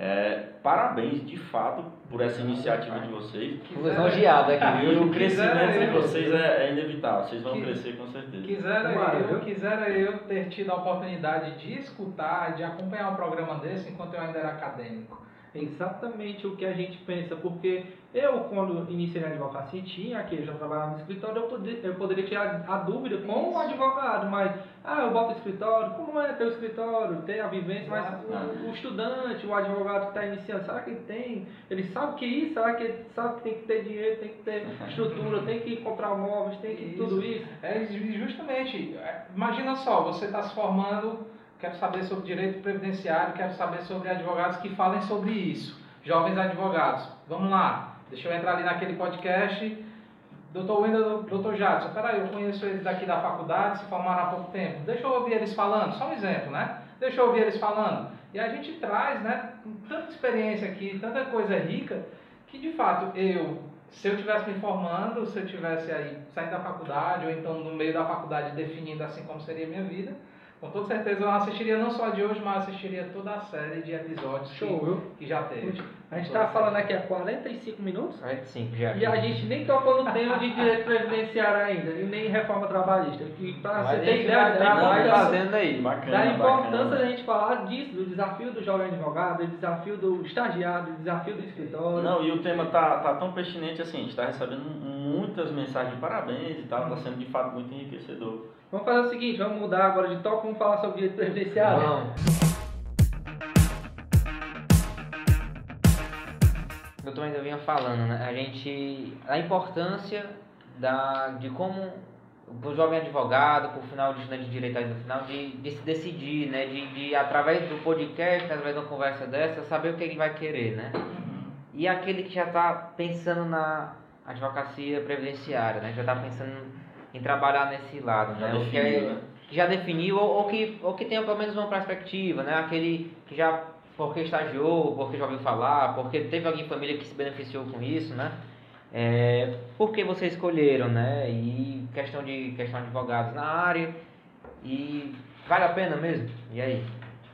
é, parabéns de fato por essa iniciativa de vocês. Fui elogiado aqui. E o crescimento de vocês é, é, inevitável, vocês vão crescer com certeza. Quisera eu, quisera eu ter tido a oportunidade de escutar, de acompanhar um programa desse enquanto eu ainda era acadêmico. Exatamente o que a gente pensa, porque eu, quando iniciei na advocacia, tinha aqui, eu já trabalhava no escritório, eu, poder, eu poderia tirar a dúvida com o advogado, mas, ah, eu boto escritório, como é ter o escritório, ter a vivência, mas o, o estudante, o advogado que está iniciando, será que ele tem? Ele sabe que isso? Será que ele sabe que tem que ter dinheiro, tem que ter estrutura, tem que comprar móveis, tem que isso. tudo isso? É justamente, imagina só, você está se formando quero saber sobre direito previdenciário, quero saber sobre advogados que falem sobre isso. Jovens advogados, vamos lá, deixa eu entrar ali naquele podcast, doutor Wendel, doutor Jadson, peraí, eu conheço eles daqui da faculdade, se formaram há pouco tempo. Deixa eu ouvir eles falando, só um exemplo, né? Deixa eu ouvir eles falando. E a gente traz, né, tanta experiência aqui, tanta coisa rica, que de fato eu, se eu estivesse me formando, se eu estivesse aí saindo da faculdade, ou então no meio da faculdade definindo assim como seria a minha vida, com toda certeza eu assistiria não só de hoje, mas assistiria toda a série de episódios Show, que, que já teve. A gente tá falando aqui há 45 minutos 45 já. e a gente nem tocou no tema de direito previdenciário ainda, e nem reforma trabalhista. E pra Mas você ter ideia da importância, fazendo aí. Bacana, da importância bacana. da gente falar disso, do desafio do jovem advogado, do desafio do estagiário, do desafio do escritório. Não, e o tema tá, tá tão pertinente assim, a gente está recebendo muitas mensagens de parabéns e tal, tá sendo de fato muito enriquecedor. Vamos fazer o seguinte, vamos mudar agora de toque, vamos falar sobre direito previdenciário. Vamos. Eu também ainda vinha falando, né? A gente. A importância da, de como o jovem advogado, por final de estudante de direito aí no final, de, de se decidir, né? De, de, através do podcast, através de uma conversa dessa, saber o que ele vai querer, né? E aquele que já está pensando na advocacia previdenciária, né? Já está pensando em trabalhar nesse lado, Já né? O que definiu, é- né? que já definiu ou, ou que, ou que tenha pelo menos uma perspectiva, né? Aquele que já porque estagiou, porque já ouviu falar, porque teve alguém em família que se beneficiou com isso, né? É, por que vocês escolheram, né? E questão de questão de advogados na área e vale a pena mesmo? E aí?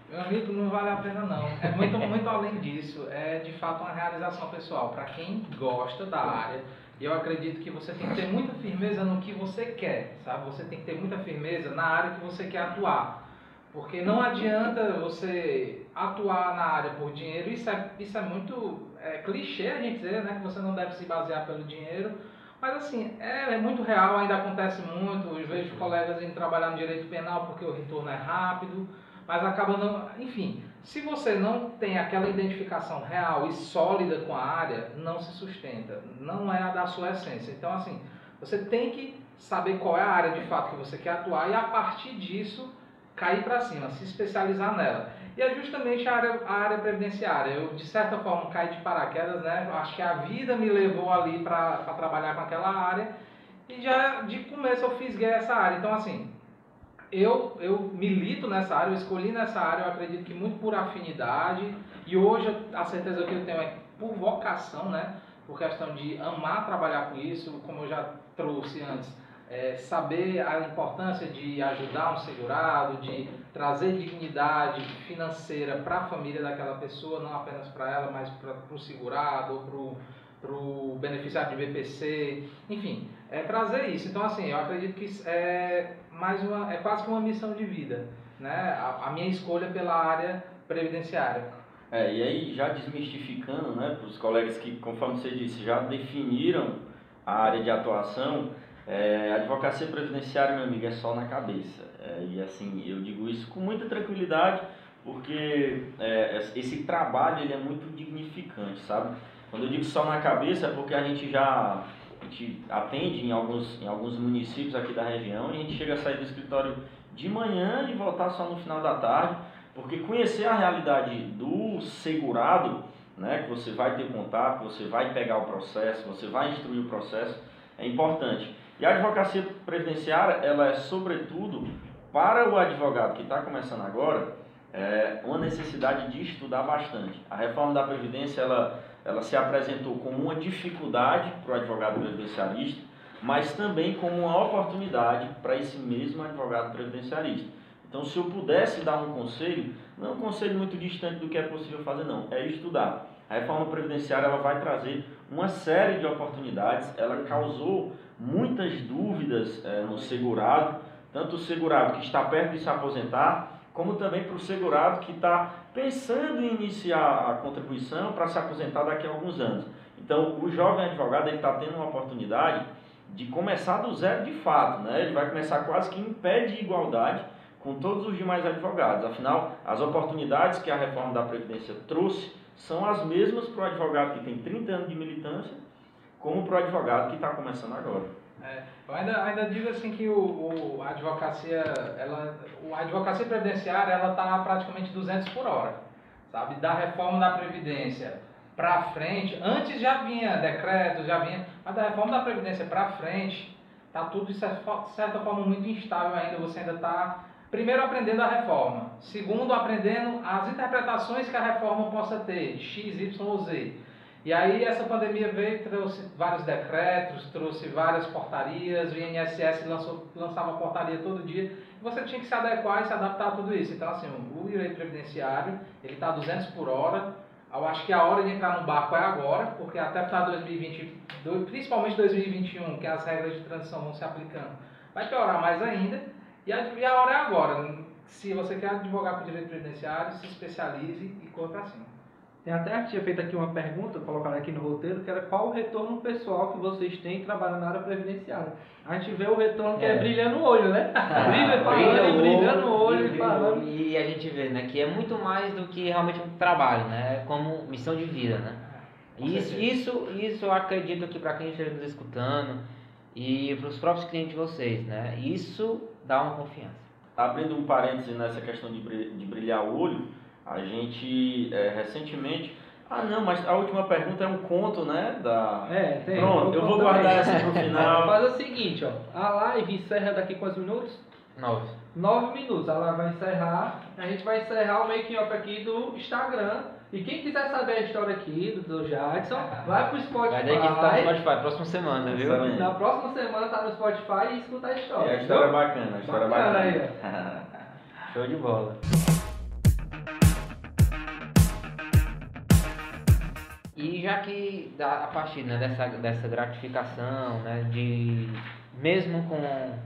Meu amigo, não vale a pena não. É muito, muito além disso. É de fato uma realização pessoal. Para quem gosta da área, eu acredito que você tem que ter muita firmeza no que você quer, sabe? Você tem que ter muita firmeza na área que você quer atuar. Porque não adianta você atuar na área por dinheiro, isso é, isso é muito é, clichê a gente dizer, né? Que você não deve se basear pelo dinheiro. Mas assim, é, é muito real, ainda acontece muito. Eu vejo colegas indo trabalhar no direito penal porque o retorno é rápido, mas acaba não. Enfim, se você não tem aquela identificação real e sólida com a área, não se sustenta. Não é a da sua essência. Então, assim, você tem que saber qual é a área de fato que você quer atuar e a partir disso cair para cima, se especializar nela. E é justamente a área, a área previdenciária. Eu, de certa forma, caí de paraquedas, né? Acho que a vida me levou ali para trabalhar com aquela área. E já de começo eu fisguei essa área. Então, assim, eu, eu milito nessa área, eu escolhi nessa área, eu acredito que muito por afinidade. E hoje a certeza que eu tenho é por vocação, né? Por questão de amar trabalhar com isso, como eu já trouxe antes. É, saber a importância de ajudar um segurado, de trazer dignidade financeira para a família daquela pessoa, não apenas para ela, mas para o segurado ou para o beneficiário de BPC, enfim, é trazer isso. Então, assim, eu acredito que é mais uma, é quase que uma missão de vida, né? A, a minha escolha pela área previdenciária. É, e aí já desmistificando, né, para os colegas que, conforme você disse, já definiram a área de atuação, é, advocacia previdenciária, meu amigo, é só na cabeça. É, e assim, eu digo isso com muita tranquilidade, porque é, esse trabalho ele é muito dignificante, sabe? Quando eu digo só na cabeça é porque a gente já a gente atende em alguns, em alguns municípios aqui da região e a gente chega a sair do escritório de manhã e voltar só no final da tarde, porque conhecer a realidade do segurado, né, que você vai ter contato, você vai pegar o processo, você vai instruir o processo, é importante. E a advocacia previdenciária, ela é sobretudo para o advogado que está começando agora, é uma necessidade de estudar bastante. A reforma da Previdência, ela, ela se apresentou como uma dificuldade para o advogado previdenciarista, mas também como uma oportunidade para esse mesmo advogado previdenciarista. Então, se eu pudesse dar um conselho, não um conselho muito distante do que é possível fazer, não, é estudar. A reforma previdenciária ela vai trazer uma série de oportunidades, ela causou muitas dúvidas é, no segurado, tanto o segurado que está perto de se aposentar, como também para o segurado que está pensando em iniciar a contribuição para se aposentar daqui a alguns anos. Então, o jovem advogado está tendo uma oportunidade de começar do zero de fato, né? ele vai começar quase que em pé de igualdade com todos os demais advogados. Afinal, as oportunidades que a reforma da Previdência trouxe são as mesmas para o advogado que tem 30 anos de militância, como para o advogado que está começando agora. É, eu ainda, ainda digo assim que o, o a advocacia, ela, a advocacia previdenciária, ela está praticamente 200 por hora, sabe? Da reforma da Previdência para frente, antes já vinha decreto, já vinha, mas da reforma da Previdência para frente, tá tudo de certa forma muito instável ainda, você ainda está Primeiro, aprendendo a reforma. Segundo, aprendendo as interpretações que a reforma possa ter, X, Y ou Z. E aí essa pandemia veio, trouxe vários decretos, trouxe várias portarias, o INSS lançou, lançava portaria todo dia. Você tinha que se adequar e se adaptar a tudo isso. Então, assim, o direito previdenciário, ele está a 200 por hora. Eu acho que a hora de entrar no barco é agora, porque até para 2020, principalmente 2021, que as regras de transição vão se aplicando, vai piorar mais ainda. E a, e a hora é agora. Se você quer advogar para o direito previdenciário, se especialize e corra para cima. Tem até tinha feito aqui uma pergunta, colocar aqui no roteiro, que era qual o retorno pessoal que vocês têm trabalhando na área previdenciária. A gente vê o retorno que é, é brilhando o olho, né? Brilha falando, brilhando o olho e falando. E a gente vê, né, que é muito mais do que realmente um trabalho, né? É como missão de vida, né? Isso, isso, isso eu acredito que para quem esteja nos escutando e para os próprios clientes de vocês, né? Isso dá uma confiança. Abrindo um parêntese nessa questão de brilhar o olho, a gente é, recentemente. Ah, não, mas a última pergunta é um conto, né? Da... É, tem. Pronto, eu vou guardar também. essa pro final. Faz o seguinte, ó. A live encerra daqui quantos minutos? Nove. Nove minutos. Ela vai encerrar. A gente vai encerrar o off aqui do Instagram. E quem quiser saber a história aqui do Jadson, vai pro Spotify. Vai daqui tá no Spotify, próxima semana, viu? Na próxima semana tá no Spotify e escuta a história. E a história é bacana, a história bacana. é bacana. Aí, Show de bola. E já que a partir né, dessa, dessa gratificação, né, de mesmo com,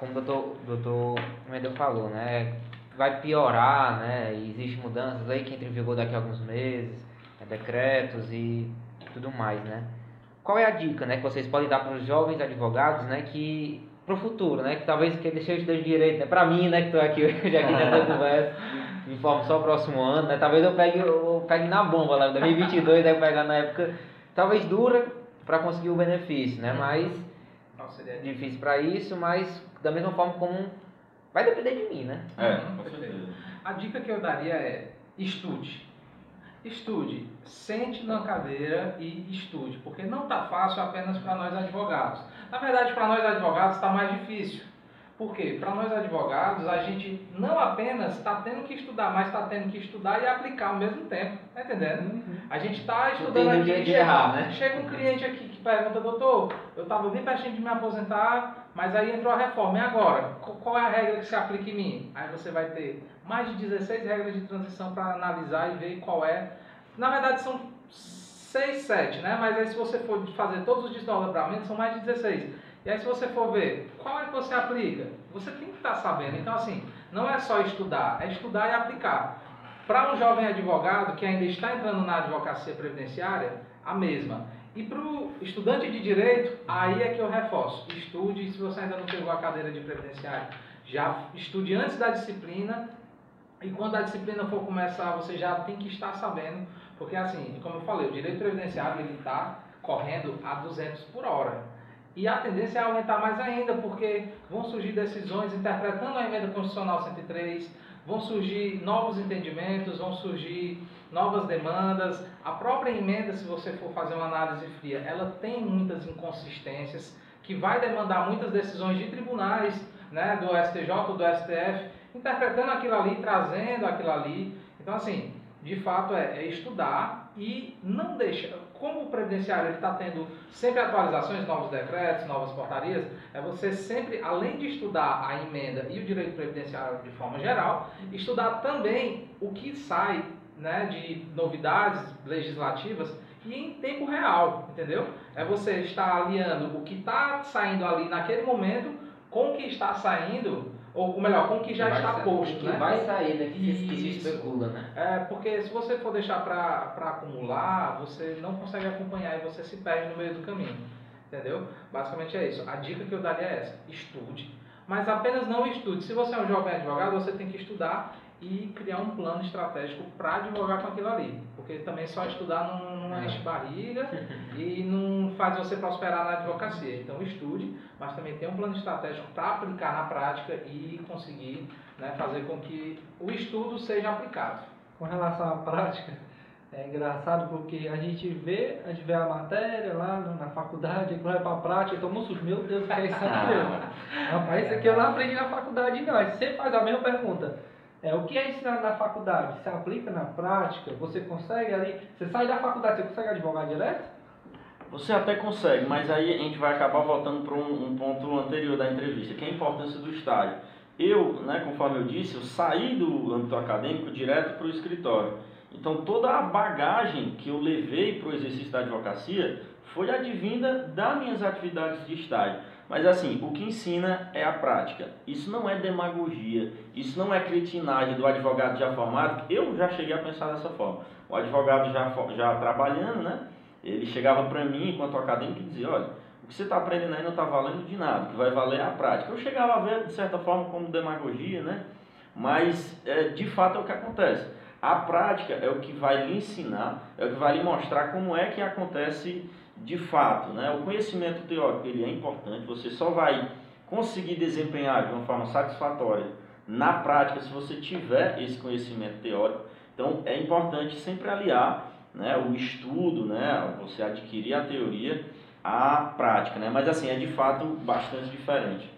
como o doutor, doutor Mendel falou, né, vai piorar, né, existe mudanças aí que entra em vigor daqui a alguns meses, né, decretos e tudo mais, né. Qual é a dica, né, que vocês podem dar para os jovens advogados, né, que para o futuro, né, que talvez que deixei estudar de direito, né, para mim, né, que estou aqui hoje aqui nessa conversa, me formo só o próximo ano, né? Talvez eu pegue, eu pegue na bomba lá, 2022, né? Pegar na época, talvez dura para conseguir o benefício, né? Mas é difícil para isso, mas da mesma forma como vai depender de mim, né? É, com certeza. A dica que eu daria é estude. Estude, sente na cadeira e estude, porque não está fácil apenas para nós advogados. Na verdade, para nós advogados está mais difícil por quê? Para nós advogados, a gente não apenas está tendo que estudar, mas está tendo que estudar e aplicar ao mesmo tempo. Tá entendendo? Uhum. A gente está estudando aqui. De chega, errar, né? chega um cliente aqui que pergunta, doutor, eu estava bem pertinho de me aposentar, mas aí entrou a reforma. E agora? Qual é a regra que se aplica em mim? Aí você vai ter mais de 16 regras de transição para analisar e ver qual é. Na verdade, são 6, 7, né? Mas aí se você for fazer todos os desdobramentos, são mais de 16. E aí se você for ver, qual é que você aplica? Você tem que estar sabendo. Então assim, não é só estudar, é estudar e aplicar. Para um jovem advogado que ainda está entrando na advocacia previdenciária, a mesma. E para o estudante de direito, aí é que eu reforço. Estude, se você ainda não pegou a cadeira de previdenciário, já estude antes da disciplina. E quando a disciplina for começar, você já tem que estar sabendo. Porque assim, como eu falei, o direito previdenciário ele está correndo a 200 por hora. E a tendência é aumentar mais ainda, porque vão surgir decisões interpretando a emenda constitucional 103, vão surgir novos entendimentos, vão surgir novas demandas. A própria emenda, se você for fazer uma análise fria, ela tem muitas inconsistências, que vai demandar muitas decisões de tribunais, né, do STJ ou do STF, interpretando aquilo ali, trazendo aquilo ali. Então, assim, de fato é, é estudar e não deixar como o previdenciário está tendo sempre atualizações, novos decretos, novas portarias, é você sempre, além de estudar a emenda e o direito previdenciário de forma geral, estudar também o que sai né, de novidades legislativas e em tempo real, entendeu? É você estar aliando o que está saindo ali naquele momento com o que está saindo ou melhor, com o que já está sair, posto. Que né? vai sair, né? Que, que se especula, né? É, porque se você for deixar para acumular, você não consegue acompanhar e você se perde no meio do caminho. Entendeu? Basicamente é isso. A dica que eu daria é essa: estude. Mas apenas não estude. Se você é um jovem advogado, você tem que estudar e criar um plano estratégico para advogar com aquilo ali. Porque também só estudar não, não é. enche barriga e não faz você prosperar na advocacia. Então estude, mas também tenha um plano estratégico para aplicar na prática e conseguir né, fazer com que o estudo seja aplicado. Com relação à prática, É engraçado porque a gente vê, a gente vê a matéria lá na faculdade, quando vai pra prática, um susto, meu Deus, o que é isso aqui? Rapaz, isso aqui eu não aprendi na faculdade não. A gente sempre faz a mesma pergunta. É, o que é ensinado na faculdade? Se aplica na prática? Você consegue ali? Você sai da faculdade, você consegue advogar direto? Você até consegue, mas aí a gente vai acabar voltando para um, um, ponto anterior da entrevista, que é a importância do estágio. Eu, né, conforme eu disse, eu saí do âmbito acadêmico direto para o escritório. Então toda a bagagem que eu levei para o exercício da advocacia foi advinda das minhas atividades de estágio. Mas assim, o que ensina é a prática. Isso não é demagogia, isso não é cretinagem do advogado já formado. Eu já cheguei a pensar dessa forma. O advogado já, já trabalhando, né? Ele chegava para mim, enquanto acadêmico, e dizia: olha, o que você está aprendendo aí não está valendo de nada, o que vai valer é a prática. Eu chegava a ver, de certa forma, como demagogia, né? Mas é, de fato é o que acontece. A prática é o que vai lhe ensinar, é o que vai lhe mostrar como é que acontece de fato. Né? O conhecimento teórico ele é importante, você só vai conseguir desempenhar de uma forma satisfatória na prática se você tiver esse conhecimento teórico. Então é importante sempre aliar né, o estudo, né, você adquirir a teoria à prática, né? mas assim é de fato bastante diferente.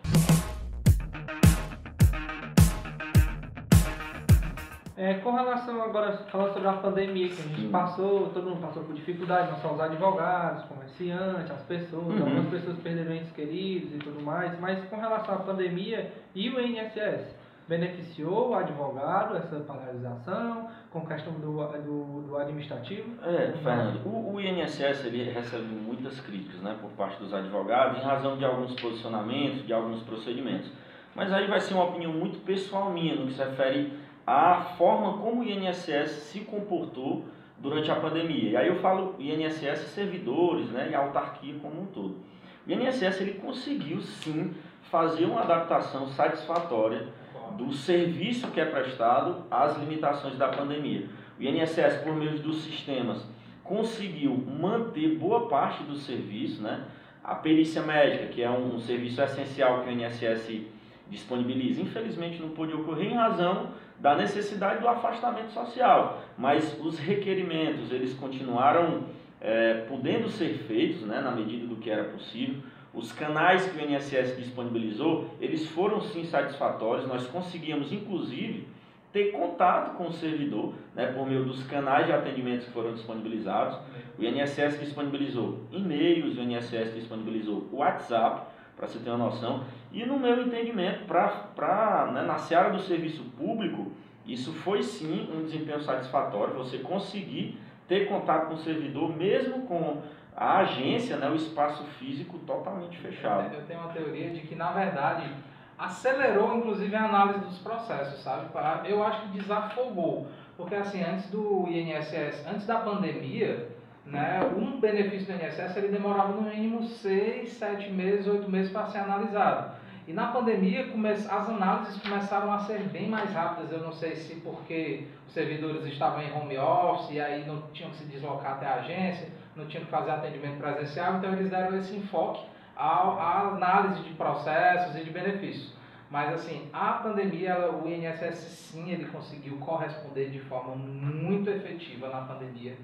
É, com relação agora, falando sobre a pandemia que a gente passou, todo mundo passou por dificuldade, não só os advogados, comerciantes, as pessoas, uhum. algumas pessoas perderam entes queridos e tudo mais, mas com relação à pandemia e o INSS, beneficiou o advogado essa paralisação com questão do, do, do administrativo? É, Fernando, o, o, INSS ele recebe muitas críticas né, por parte dos advogados em razão de alguns posicionamentos, de alguns procedimentos. Mas aí vai ser uma opinião muito pessoal minha no que se refere a forma como o INSS se comportou durante a pandemia. E aí eu falo INSS servidores né, e autarquia como um todo. O INSS ele conseguiu sim fazer uma adaptação satisfatória do serviço que é prestado às limitações da pandemia. O INSS, por meio dos sistemas, conseguiu manter boa parte do serviço, né? A perícia médica, que é um serviço essencial que o INSS disponibiliza, infelizmente não pôde ocorrer em razão da necessidade do afastamento social, mas os requerimentos eles continuaram é, podendo ser feitos, né, na medida do que era possível. Os canais que o INSS disponibilizou, eles foram sim satisfatórios. Nós conseguíamos, inclusive, ter contato com o servidor, né, por meio dos canais de atendimento que foram disponibilizados. O INSS disponibilizou e-mails, o INSS disponibilizou WhatsApp, para você ter uma noção. E no meu entendimento, para né, na seara do serviço público, isso foi sim um desempenho satisfatório, você conseguir ter contato com o servidor, mesmo com a agência, né, o espaço físico totalmente fechado. Eu tenho uma teoria de que, na verdade, acelerou inclusive a análise dos processos, sabe? Eu acho que desafogou. Porque assim, antes do INSS, antes da pandemia, né, um benefício do INSS ele demorava no mínimo seis, sete meses, oito meses para ser analisado. E na pandemia as análises começaram a ser bem mais rápidas. Eu não sei se porque os servidores estavam em home office e aí não tinham que se deslocar até a agência, não tinham que fazer atendimento presencial, então eles deram esse enfoque à, análise de processos e de benefícios. Mas assim, a pandemia, o INSS sim, ele conseguiu corresponder de forma muito efetiva na pandemia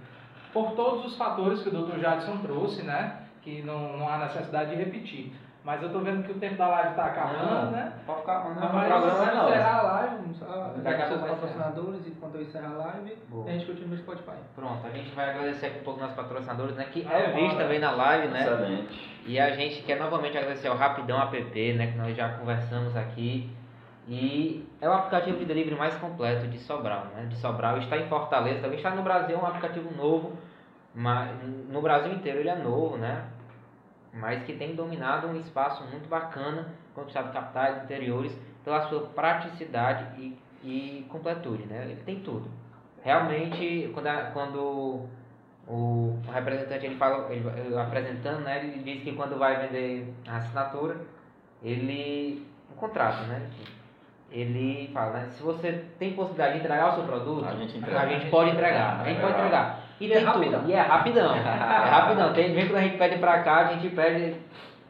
por todos os fatores que o Dr. Jadson trouxe, né? Que não, não há necessidade de repetir. Mas eu tô vendo que o tempo da live está acabando, não, né? Pode ficar, não, não, mas vamos encerrar a live, vamos agradecer os patrocinadores e quando eu encerrar a live, Boa. a gente continua no Spotify. Pronto, a gente vai agradecer aqui um pouco nossos patrocinadores, né? Que é visto também na live, né? Excelente. E a gente quer novamente agradecer ao Rapidão App, né? Que nós já conversamos aqui. E é o aplicativo de delivery mais completo de Sobral, né? De Sobral está em Fortaleza, também está no Brasil, é um aplicativo novo, mas no Brasil inteiro ele é novo, né? Mas que tem dominado um espaço muito bacana, conquistado capitais interiores, pela sua praticidade e, e completude, né? Ele tem tudo. Realmente, quando, a, quando o, o representante ele fala, ele, ele, apresentando, né? Ele diz que quando vai vender a assinatura, ele um contrato, né? ele fala, né? Se você tem possibilidade de entregar o seu produto, a gente, entrega. a gente pode entregar. A gente pode entregar. E, e é rapidão. E é rapidão. é rapidão. Tem vezes quando a gente pede pra cá, a gente pede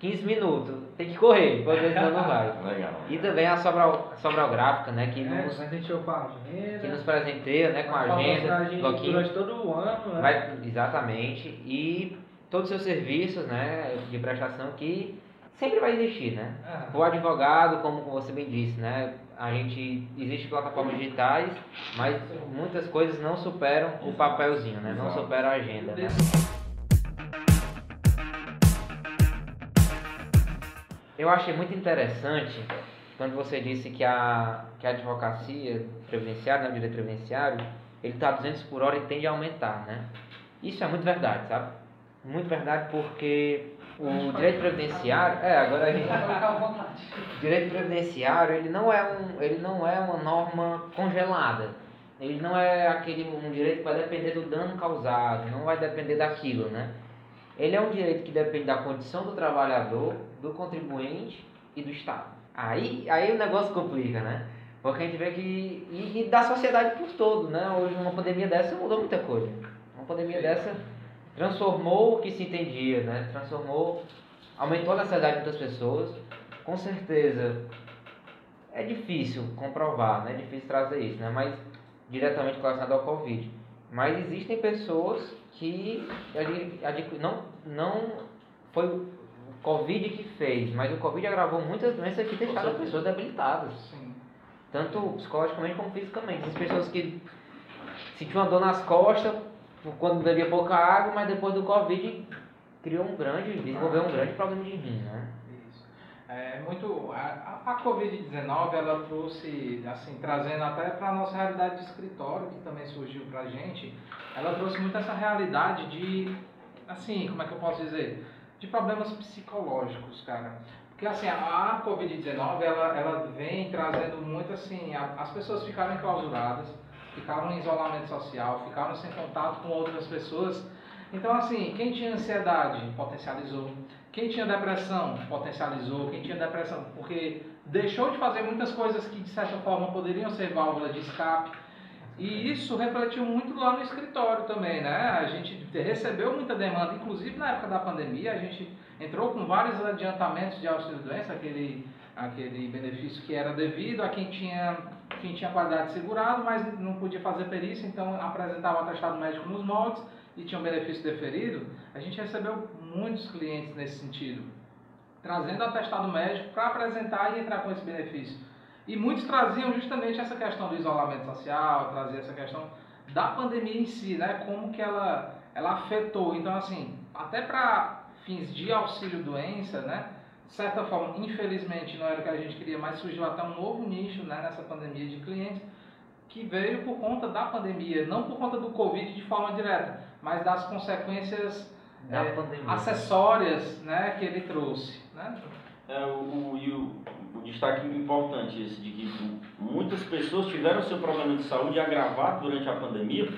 15 minutos. Tem que correr, porque senão não vai. Legal. E também a Sobral, Sobral Gráfica, né? Que É, nos, presenteou com a agenda. que nos presenteia, né? Com a vai mostrar agenda, a gente bloquinho. durante todo o ano, né? Vai, exatamente. E todos os seus serviços, né? De prestação que sempre vai existir, né? Ah, O advogado, como você bem disse, né? A gente existe plataformas digitais, mas muitas coisas não superam o papelzinho, né? Não superam a agenda, né? Eu achei muito interessante quando você disse que a, que a advocacia previdenciária, né, o direito previdenciário, ele está 200 por hora e tende a aumentar, né? Isso é muito verdade, sabe? Muito verdade porque o direito previdenciário, é, agora a gente direito previdenciário ele não é um ele não é uma norma congelada. Ele não é aquele um direito que vai depender do dano causado não vai depender daquilo né? Ele é um direito que depende da condição do trabalhador do contribuinte e do estado. Aí aí o negócio complica né? Porque a gente vê que e, e da sociedade por todo né? Hoje uma pandemia dessa mudou muita coisa. Uma pandemia dessa transformou o que se entendia né transformou aumentou a necessidade de muitas pessoas com certeza é difícil comprovar, né? É difícil trazer isso, né? Mas diretamente relacionado ao Covid. Mas existem pessoas que não não foi o Covid que fez, mas o Covid agravou muitas doenças que deixaram as pessoas debilitadas, Sim. tanto psicologicamente como fisicamente. As pessoas que sentiam uma dor nas costas quando bebia pouca água, mas depois do Covid criou um grande, desenvolveu um grande problema de rim, né? Isso. É muito a, a a Covid-19 ela trouxe assim trazendo até para a nossa realidade de escritório que também surgiu para a gente, ela trouxe muito essa realidade de assim como é que eu posso dizer de problemas psicológicos, cara. Porque assim, a, a Covid-19 ela, ela vem trazendo muito assim, a- as pessoas ficaram enclausuradas, ficaram em isolamento social, ficaram sem contato com outras pessoas. Então assim, quem tinha ansiedade potencializou, quem tinha depressão potencializou, quem tinha depressão porque deixou de fazer muitas coisas que de certa forma poderiam ser válvula de escape. E isso refletiu muito lá no escritório também, né? A gente recebeu muita demanda, inclusive na época da pandemia, a gente entrou com vários adiantamentos de auxílio-doença, aquele, aquele benefício que era devido a quem tinha, quem tinha qualidade de segurado, mas não podia fazer perícia, então apresentava o atestado médico nos moldes e tinha um benefício deferido. A gente recebeu muitos clientes nesse sentido, trazendo atestado médico para apresentar e entrar com esse benefício. E muitos traziam justamente essa questão do isolamento social, trazia essa questão da pandemia em si, né? Como que ela, ela afetou. Então, assim, até para fins de auxílio-doença, né? De certa forma, infelizmente, não era o que a gente queria, mas surgiu até um novo nicho né? nessa pandemia de clientes que veio por conta da pandemia, não por conta do Covid de forma direta, mas das consequências Da é, acessórias né? que ele trouxe. Né? É, o, o, e o, o destaque importante esse de que muitas pessoas tiveram seu problema de saúde agravado durante a pandemia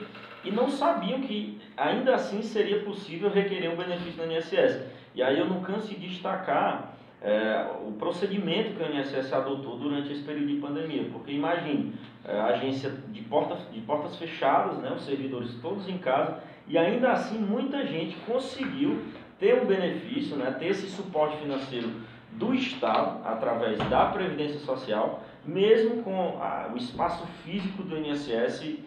e não sabiam que ainda assim seria possível requerer um benefício do INSS. E aí eu não canso de destacar é, o procedimento que o INSS adotou durante esse período de pandemia, porque imagine, é, a agência de portas, de portas fechadas, né, os servidores todos em casa, e ainda assim muita gente conseguiu ter um benefício, né, ter esse suporte financeiro do Estado, através da Previdência Social, mesmo com a- o espaço físico do INSS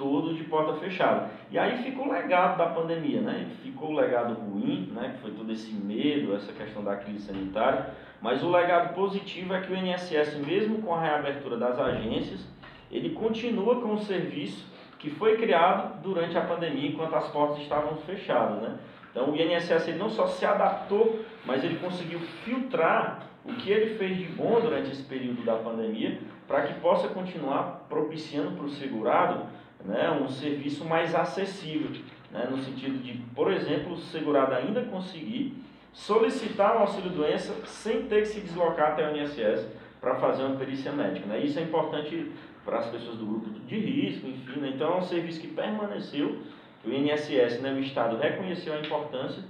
todo de porta fechada. E aí ficou o legado da pandemia, né? Ficou o legado ruim, né? Que foi todo esse medo, essa questão da crise sanitária. Mas o legado positivo é que o INSS, mesmo com a reabertura das agências, ele continua com o serviço que foi criado durante a pandemia, enquanto as portas estavam fechadas, né? Então o INSS ele não só se adaptou, mas ele conseguiu filtrar o que ele fez de bom durante esse período da pandemia para que possa continuar propiciando para o segurado né, um serviço mais acessível, né, no sentido de, por exemplo, o segurado ainda conseguir solicitar um auxílio-doença sem ter que se deslocar até o INSS para fazer uma perícia médica. Né? Isso é importante para as pessoas do grupo de risco, enfim. Né? Então é um serviço que permaneceu, o INSS, né, o Estado reconheceu a importância,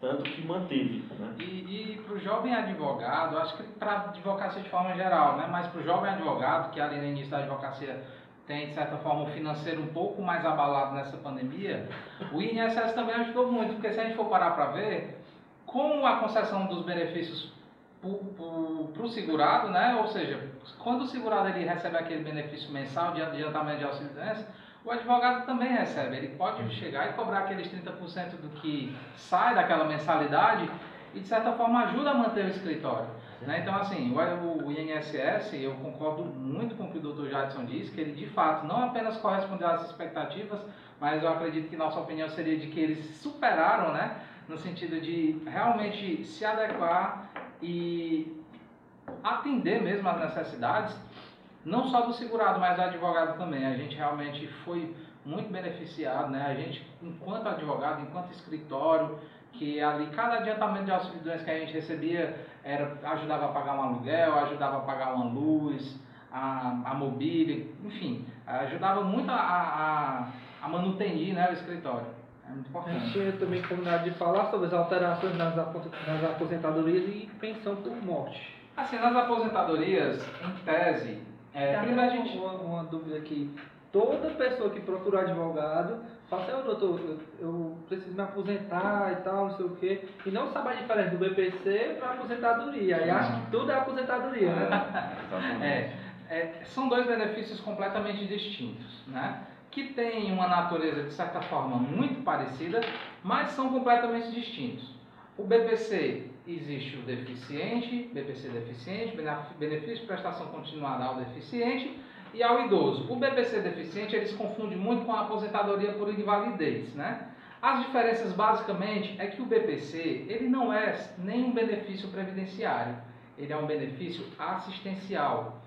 tanto que manteve. Né? E, e para o jovem advogado, acho que para a advocacia de forma geral, né? mas para o jovem advogado, que ali no início da advocacia tem, de certa forma, o financeiro um pouco mais abalado nessa pandemia, o INSS também ajudou muito, porque se a gente for parar para ver, com a concessão dos benefícios para o segurado, né? ou seja, quando o segurado ele recebe aquele benefício mensal de adiantamento de auxílio doença, o advogado também recebe. Ele pode chegar e cobrar aqueles 30% do que sai daquela mensalidade e, de certa forma, ajuda a manter o escritório. Né? Então, assim, o, INSS, eu concordo muito com o que o Dr. Jadson disse, que ele, de fato, não apenas correspondeu às expectativas, mas eu acredito que nossa opinião seria de que eles superaram, né? no sentido de realmente se adequar e atender mesmo às necessidades, não só do segurado, mas do advogado também. A gente realmente foi muito beneficiado, né? A gente, enquanto advogado, enquanto escritório, que ali cada adiantamento de auxílio doença que a gente recebia era, ajudava a pagar um aluguel, ajudava a pagar uma luz, a, a mobília, enfim, ajudava muito a, a, a manutenir né, o escritório. É muito importante. A gente tinha também combinado de falar sobre as alterações nas, nas aposentadorias e pensão por morte. Assim, nas aposentadorias, em tese, é, primeiro a gente... Uma, uma dúvida aqui. Toda pessoa que procura advogado fala assim, oh, doutor, eu, eu, preciso me aposentar e tal, não sei o quê. E não sabe a diferença do BPC para aposentadoria. E acha que tudo é aposentadoria, né? é, é, são dois benefícios completamente distintos, né? que têm uma natureza de certa forma muito parecida, mas são completamente distintos. O BPC existe o deficiente, BPC deficiente, benefício de prestação continuada ao deficiente e ao idoso. O BPC deficiente eles confundem muito com a aposentadoria por invalidez, né? As diferenças basicamente é que o BPC ele não é nem um benefício previdenciário, ele é um benefício assistencial.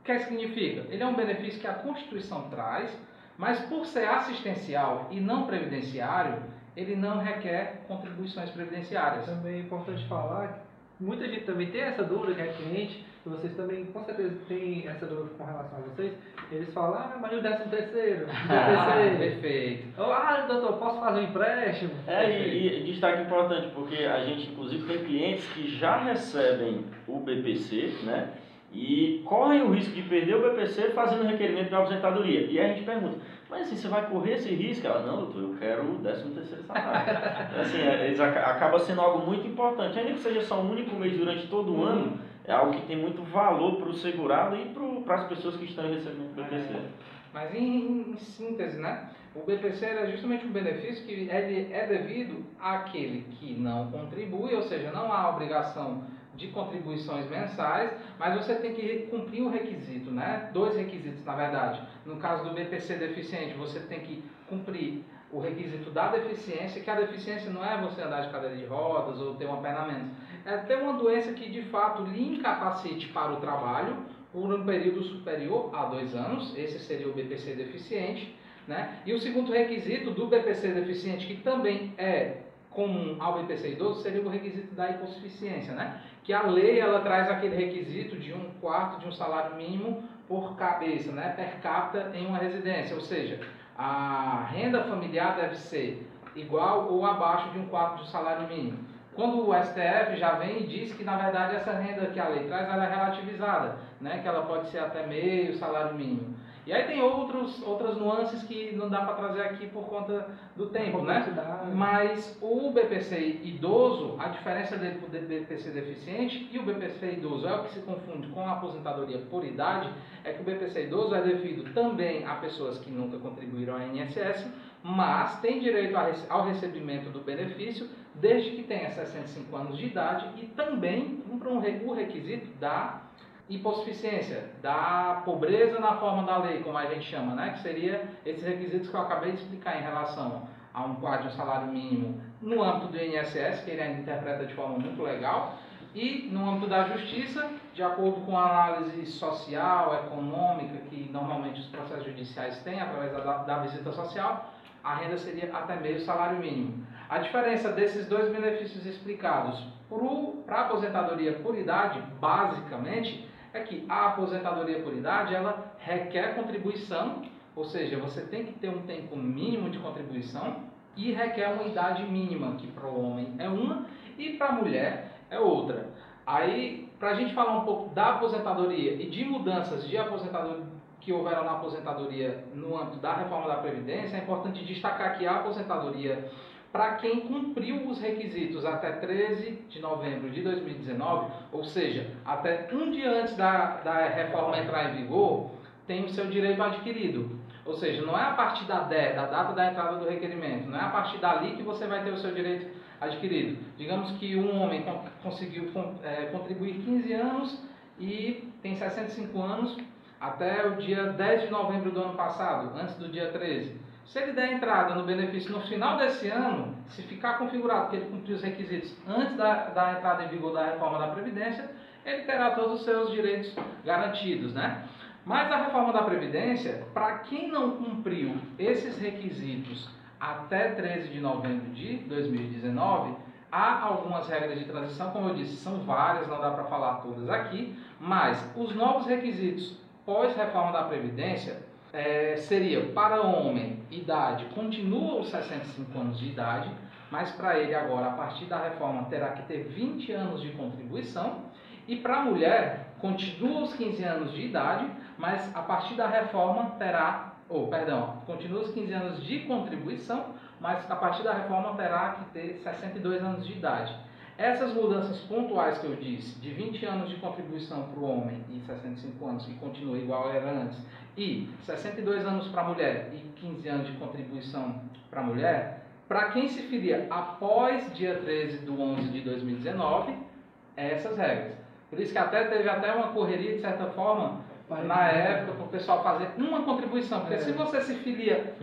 O que significa? Ele é um benefício que a Constituição traz mas por ser assistencial e não previdenciário, ele não requer contribuições previdenciárias. Também é importante falar muita gente também tem essa dúvida que é cliente, e vocês também com certeza têm essa dúvida com relação a vocês. Eles falam, ah, mas o décimo terceiro, ah, perfeito. Ou, ah, doutor, posso fazer um empréstimo? É, e, e destaque importante, porque a gente inclusive tem clientes que já recebem o BPC, né? e correm o risco de perder o BPC fazendo requerimento de aposentadoria. E aí a gente pergunta, mas assim, você vai correr esse risco? Ela, não, doutor, eu quero o 13 terceiro salário. assim, é, eles acaba sendo algo muito importante, ainda que seja só um único mês durante todo o ano, é algo que tem muito valor para o segurado e para as pessoas que estão recebendo o BPC. É. Mas em, em, síntese, né? O BPC é justamente um benefício que é, é devido àquele que não contribui, ou seja, não há obrigação de contribuições mensais, mas você tem que cumprir o requisito, né? Dois requisitos, na verdade. No caso do BPC deficiente, você tem que cumprir o requisito da deficiência, que a deficiência não é você andar de cadeira de rodas ou ter uma perna menos. É ter uma doença que de fato lhe incapacite para o trabalho por um período superior a dois anos, esse seria o BPC deficiente. Né? E o segundo requisito do BPC deficiente, que também é comum ao BPC idoso, seria o requisito da hipossuficiência, né? que a lei ela traz aquele requisito de um quarto de um salário mínimo por cabeça, né, per capita em uma residência, ou seja, a renda familiar deve ser igual ou abaixo de um quarto de salário mínimo. Quando o STF já vem e diz que na verdade essa renda que a lei traz ela é relativizada, né, que ela pode ser até meio salário mínimo. E aí tem outros, outras nuances que não dá para trazer aqui por conta do tempo, né? Mas o BPC idoso, a diferença dele para o BPC deficiente e o BPC idoso é o que se confunde com a aposentadoria por idade, é que o BPC idoso é devido também a pessoas que nunca contribuíram ao INSS, mas tem direito ao recebimento do benefício desde que tenha 65 anos de idade e também cumpra um, o requisito da hipossuficiência, da pobreza na forma da lei, como a gente chama, né? que seria esses requisitos que eu acabei de explicar em relação a um quadro de um salário mínimo no âmbito do INSS, que ele ainda interpreta de forma muito legal, e no âmbito da justiça, de acordo com a análise social, econômica, que normalmente os processos judiciais têm através da, da visita social, a renda seria até meio salário mínimo. A diferença desses dois benefícios explicados para a aposentadoria por idade, basicamente, é que a aposentadoria por idade ela requer contribuição, ou seja, você tem que ter um tempo mínimo de contribuição e requer uma idade mínima, que para o homem é uma e para a mulher é outra. Aí, para a gente falar um pouco da aposentadoria e de mudanças de aposentadoria que houveram na aposentadoria no âmbito da reforma da Previdência, é importante destacar que a aposentadoria para quem cumpriu os requisitos até 13 de novembro de 2019, ou seja, até um dia antes da, da reforma entrar em vigor, tem o seu direito adquirido. Ou seja, não é a partir da, DE, da data da entrada do requerimento, não é a partir dali que você vai ter o seu direito adquirido. Digamos que um homem conseguiu é, contribuir 15 anos e tem 65 anos até o dia 10 de novembro do ano passado, antes do dia 13. Se ele der entrada no benefício no final desse ano, se ficar configurado que ele cumpriu os requisitos antes da, da entrada em vigor da reforma da Previdência, ele terá todos os seus direitos garantidos, né? Mas a reforma da Previdência, para quem não cumpriu esses requisitos até 13 de novembro de 2019, há algumas regras de transição, como eu disse, são várias, não dá para falar todas aqui, mas os novos requisitos pós-reforma da Previdência é, seria para homem, idade, continua os 65 anos de idade, mas para ele agora, a partir da reforma, terá que ter 20 anos de contribuição, e para a mulher, continua os 15 anos de idade, mas a partir da reforma terá, ou oh, perdão, continua os 15 anos de contribuição, mas a partir da reforma terá que ter 62 anos de idade. Essas mudanças pontuais que eu disse, de 20 anos de contribuição para o homem e 65 anos, que continua igual era antes, e 62 anos para a mulher e 15 anos de contribuição para a mulher, para quem se filia após dia 13 de 11 de 2019, é essas regras. Por isso que até teve até uma correria, de certa forma, na época, para o pessoal fazer uma contribuição. Porque é. se você se filia,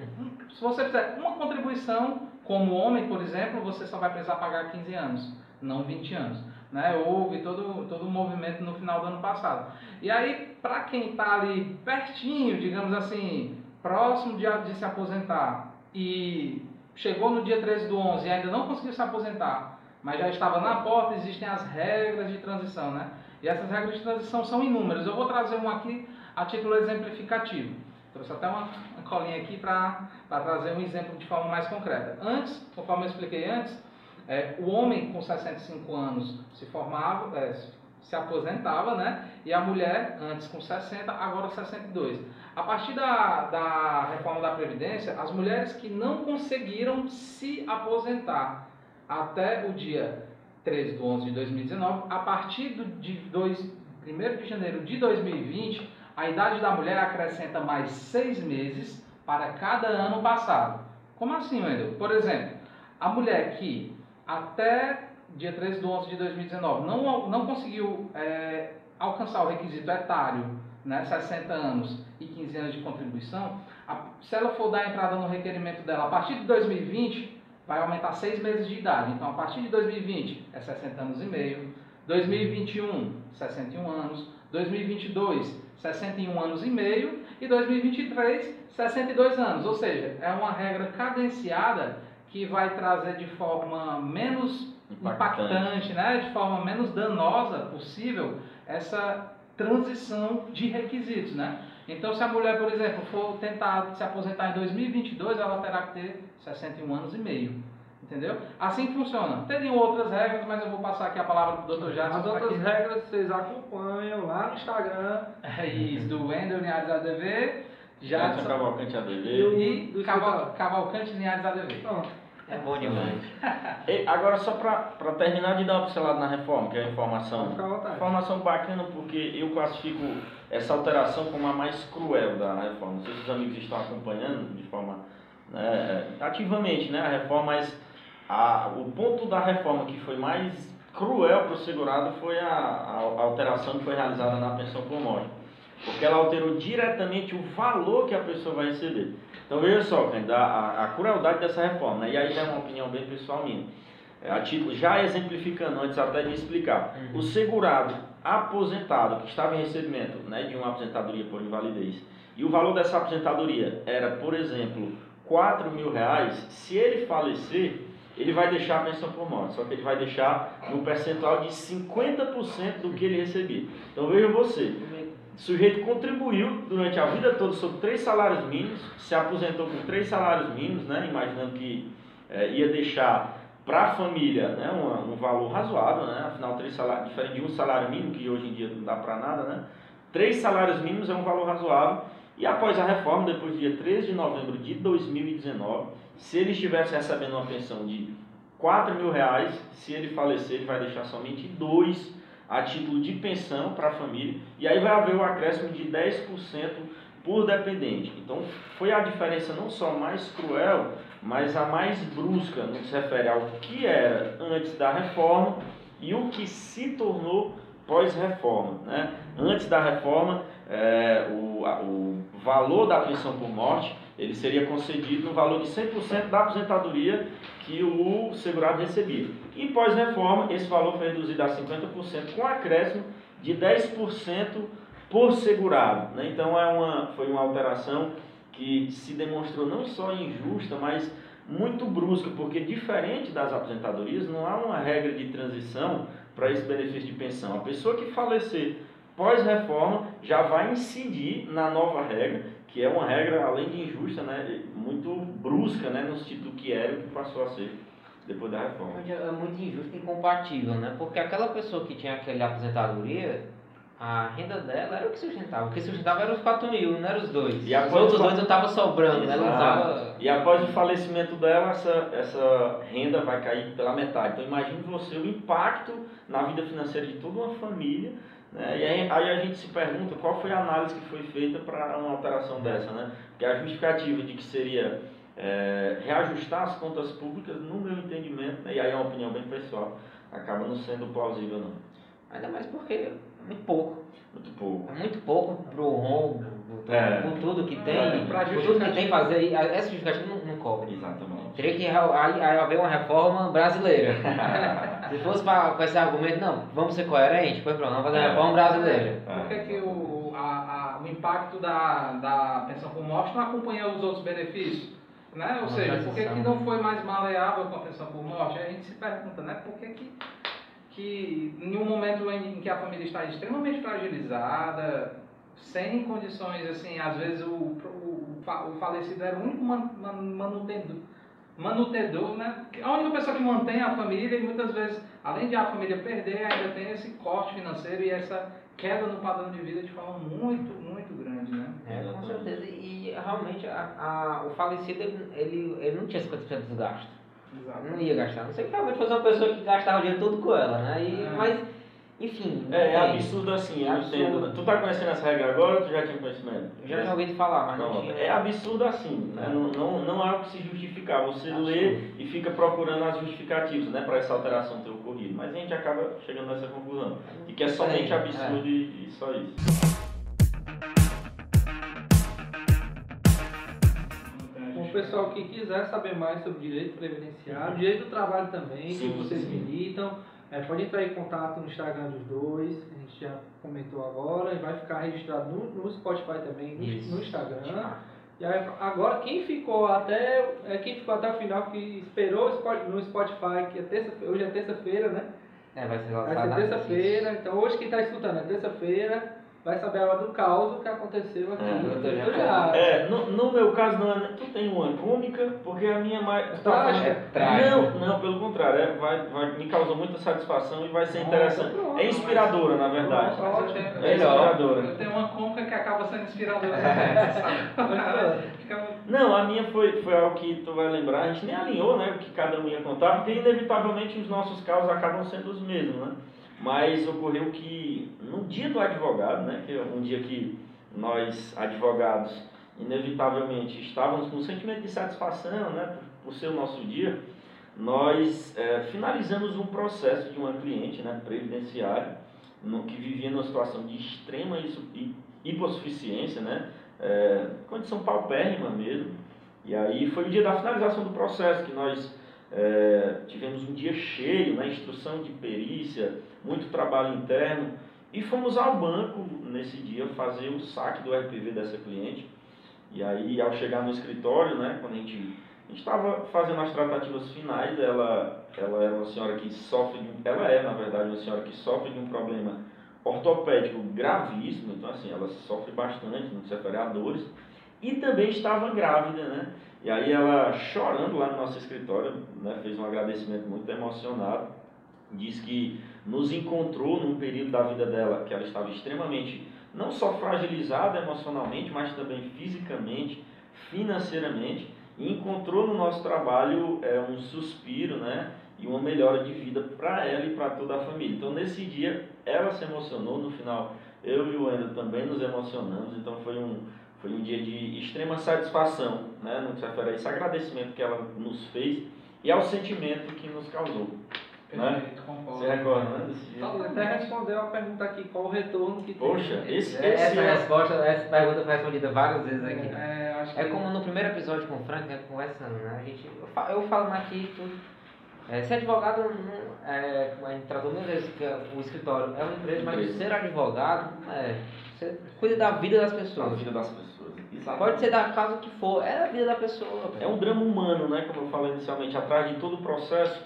se você fizer uma contribuição, como homem, por exemplo, você só vai precisar pagar 15 anos, não 20 anos. Né? Houve todo, todo um movimento no final do ano passado. E aí, para quem está ali pertinho, digamos assim, próximo de, de se aposentar e chegou no dia 13 do 11 e ainda não conseguiu se aposentar, mas já estava na porta, existem as regras de transição, né? E essas regras de transição são inúmeras. Eu vou trazer uma aqui a título exemplificativo. Trouxe até uma, uma colinha aqui para trazer um exemplo de forma mais concreta. Antes, conforme eu expliquei antes, é, o homem com 65 anos se formava, é, se aposentava, né? E a mulher, antes com 60, agora 62. A partir da, da reforma da Previdência, as mulheres que não conseguiram se aposentar até o dia 13 de 11 de 2019, a partir do, de 2, 1 de janeiro de 2020, a idade da mulher acrescenta mais seis meses para cada ano passado. Como assim, Wendel? Por exemplo, a mulher que até dia 13 de 11 de 2019 não, não conseguiu é, alcançar o requisito etário, né, 60 anos e 15 anos de contribuição, a, se ela for dar entrada no requerimento dela a partir de 2020, vai aumentar seis meses de idade. Então, a partir de 2020 é 60 anos e meio, 2021 61 anos, 2022 61 anos e meio. E 2023 62 anos. Ou seja, é uma regra cadenciada que vai trazer de forma menos impactante, impactante né, de forma menos danosa possível essa transição de requisitos, né? Então, se a mulher, por exemplo, for tentar se aposentar em 2022, ela terá que ter 61 anos e meio. Entendeu? Assim funciona. Teriam outras regras, mas eu vou passar aqui a palavra para o Dr. Jackson. As outras regras vocês acompanham lá no Instagram. É isso, do Wendel Linhares ADV, Jackson Cavalcante ADV e, e Caval, Cavalcante Linhares ADV. Pronto. É bom demais. e agora, só para terminar de dar uma pincelada na reforma, que é a informação. Informação bacana, porque eu classifico essa alteração como a mais cruel da reforma. Não sei se os amigos estão acompanhando de forma né, ativamente né, a reforma, mas a, o ponto da reforma que foi mais cruel para o segurado foi a, a, alteração que foi realizada na pensão por morte. Porque ela alterou diretamente o valor que a pessoa vai receber. Então veja só, a, a crueldade dessa reforma, né? e aí é uma opinião bem pessoal minha. É, a título, já exemplificando, antes até de explicar, uhum. o segurado aposentado que estava em recebimento né, de uma aposentadoria por invalidez e o valor dessa aposentadoria era, por exemplo, 4 mil reais, se ele falecer, ele vai deixar a pensão por morte, só que ele vai deixar no percentual de 50% do que ele recebia. Então veja você, o sujeito contribuiu durante a vida toda sobre três salários mínimos, se aposentou com três salários mínimos, né, imaginando que é, ia deixar para a família né, um, um, valor razoável, né, afinal, três salários, diferente de um salário mínimo, que hoje em dia não dá para nada, né, três salários mínimos é um valor razoável E após a reforma, depois do dia 13 de novembro de 2019, se ele estivesse recebendo uma pensão de 4 mil reais, se ele falecer, ele vai deixar somente dois a título de pensão para a família, e aí vai haver o acréscimo de 10% por dependente. Então foi a diferença não só mais cruel, mas a mais brusca no que se refere ao que era antes da reforma e o que se tornou pós-reforma. Né? Antes da reforma, é, o, a, o valor da pensão por morte ele seria concedido no valor de 100% da aposentadoria que o segurado recebia. E pós-reforma, esse valor foi reduzido a 50% com acréscimo de 10% por segurado. Né? Então é uma, foi uma alteração que se demonstrou não só injusta, mas muito brusca, porque diferente das aposentadorias, não há uma regra de transição para esse benefício de pensão. A pessoa que falecer pós-reforma já vai incidir na nova regra, que é uma regra, além de injusta, né, muito brusca né, no sentido do que era o que passou a ser depois da reforma. É muito injusto e incompatível, né? Porque aquela pessoa que tinha aquela aposentadoria, a renda dela era o que sustentava. O que sustentava era os 4 mil, não eram os dois. E os outros dois não estavam sobrando, né? Tava... E após o falecimento dela, essa, essa renda vai cair pela metade. Então imagine você o impacto na vida financeira de toda uma família né? E aí, aí, a gente se pergunta qual foi a análise que foi feita para uma alteração dessa, né? Porque a justificativa de que seria é, reajustar as contas públicas, no meu entendimento, né? e aí é uma opinião bem pessoal, acaba não sendo plausível não. Ainda mais porque é muito pouco. Muito pouco. É muito pouco pro rombo, é. tudo que tem, é, tudo que tem fazer, essa justificativa não, não cobre. Exatamente. Teria que haver uma reforma brasileira. Se fosse pra, com esse argumento, não, vamos ser coerentes, pois pronto, vamos fazer é. reforma brasileira. É. Por que, que o, a, a, o impacto da, da pensão por morte não acompanha os outros benefícios? Né? Ou uma seja, por que, que não foi mais maleável com a pensão por morte? Aí a gente se pergunta, né? Por que, que, que em um momento em que a família está extremamente fragilizada, sem condições, assim, às vezes o, o, o falecido era o único man, man, manutendor, manutedor, né? A única pessoa que mantém a família e muitas vezes, além de a família perder, ainda tem esse corte financeiro e essa queda no padrão de vida de forma muito, muito grande, né? É, com certeza. E realmente a, a, o falecido, ele, ele não tinha 50% dos gastos. Exato. Não ia gastar. Não sei que realmente fosse uma pessoa que gastava o dinheiro todo com ela, né? E, é. Mas enfim. É, é absurdo assim, eu entendo. Né? Tu tá conhecendo essa regra agora ou tu já tinha conhecimento? Eu já ouvi te falar, mas não, não tinha. É absurdo assim, né? não, não, não há o que se justificar. Você absurdo. lê e fica procurando as justificativas né, para essa alteração ter ocorrido. Mas a gente acaba chegando nessa conclusão. De que é somente absurdo é. e, e só isso. o pessoal que quiser saber mais sobre direito previdenciário, direito do trabalho também, sim, que vocês sim. militam, é, pode entrar em contato no Instagram dos dois, a gente já comentou agora, e vai ficar registrado no, no Spotify também, no, no Instagram. E aí, agora quem ficou até é, quem ficou até o final, que esperou no Spotify, que é terça, hoje é terça-feira, né? É, vai ser Vai ser terça-feira, então hoje quem está escutando é terça-feira vai saber a hora do caos que aconteceu aqui. É, eu já. É, no, no, meu caso não é. Tu tem uma cômica, porque a minha mais. É trágica. É não, não, pelo contrário, é, vai, vai, me causou muita satisfação e vai ser interessante. Pronto, é inspiradora, na verdade. Pronto, é inspiradora. Eu tenho uma cômica que acaba sendo inspiradora. não, a minha foi, foi algo que tu vai lembrar, a gente nem alinhou, né, o que cada um ia contar, porque inevitavelmente os nossos casos acabam sendo os mesmos, né? Mas ocorreu que no dia do advogado, né, que é um dia que nós advogados inevitavelmente estávamos com um sentimento de satisfação, né, por ser o nosso dia, nós é, finalizamos um processo de uma cliente, né, previdenciária, no, que vivia numa situação de extrema hipossuficiência, né, é, condição paupérrima mesmo. E aí foi o dia da finalização do processo que nós é, tivemos um dia cheio, na né, instrução de perícia, muito trabalho interno, e fomos ao banco nesse dia fazer o saque do RPV dessa cliente. E aí, ao chegar no escritório, né, quando a gente estava fazendo as tratativas finais, ela, ela é uma senhora que sofre, de, ela é, na verdade, uma senhora que sofre de um problema ortopédico gravíssimo, então assim, ela sofre bastante no que se refere a dores, e também estava grávida, né? E aí ela, chorando lá no nosso escritório, né, fez um agradecimento muito emocionado, diz que nos encontrou num período da vida dela que ela estava extremamente não só fragilizada emocionalmente, mas também fisicamente, financeiramente, e encontrou no nosso trabalho é, um suspiro, né? E uma melhora de vida para ela e para toda a família. Então, nesse dia, ela se emocionou. No final, eu e o Endo também nos emocionamos. Então, foi um, foi um dia de extrema satisfação, né? No que se refere a esse agradecimento que ela nos fez e ao sentimento que nos causou. Né? Concordo. Você recorda, né? Desse dia? Então, até respondeu a pergunta aqui, qual o retorno que tem. Poxa, esse, esse Essa é- resposta, essa pergunta foi respondida várias vezes aqui. É, acho É como no primeiro episódio com o Frank, né, conversando, né? A gente, eu, fa- eu falo aqui tudo. É, ser advogado, não, é, tratou mil vezes que o escritório é uma empresa, mas ser advogado, é, você cuida da vida das pessoas. vida das pessoas. Exatamente. Pode ser da casa que for, é a vida da pessoa. É um drama humano, né? Como eu falei inicialmente, atrás de todo o processo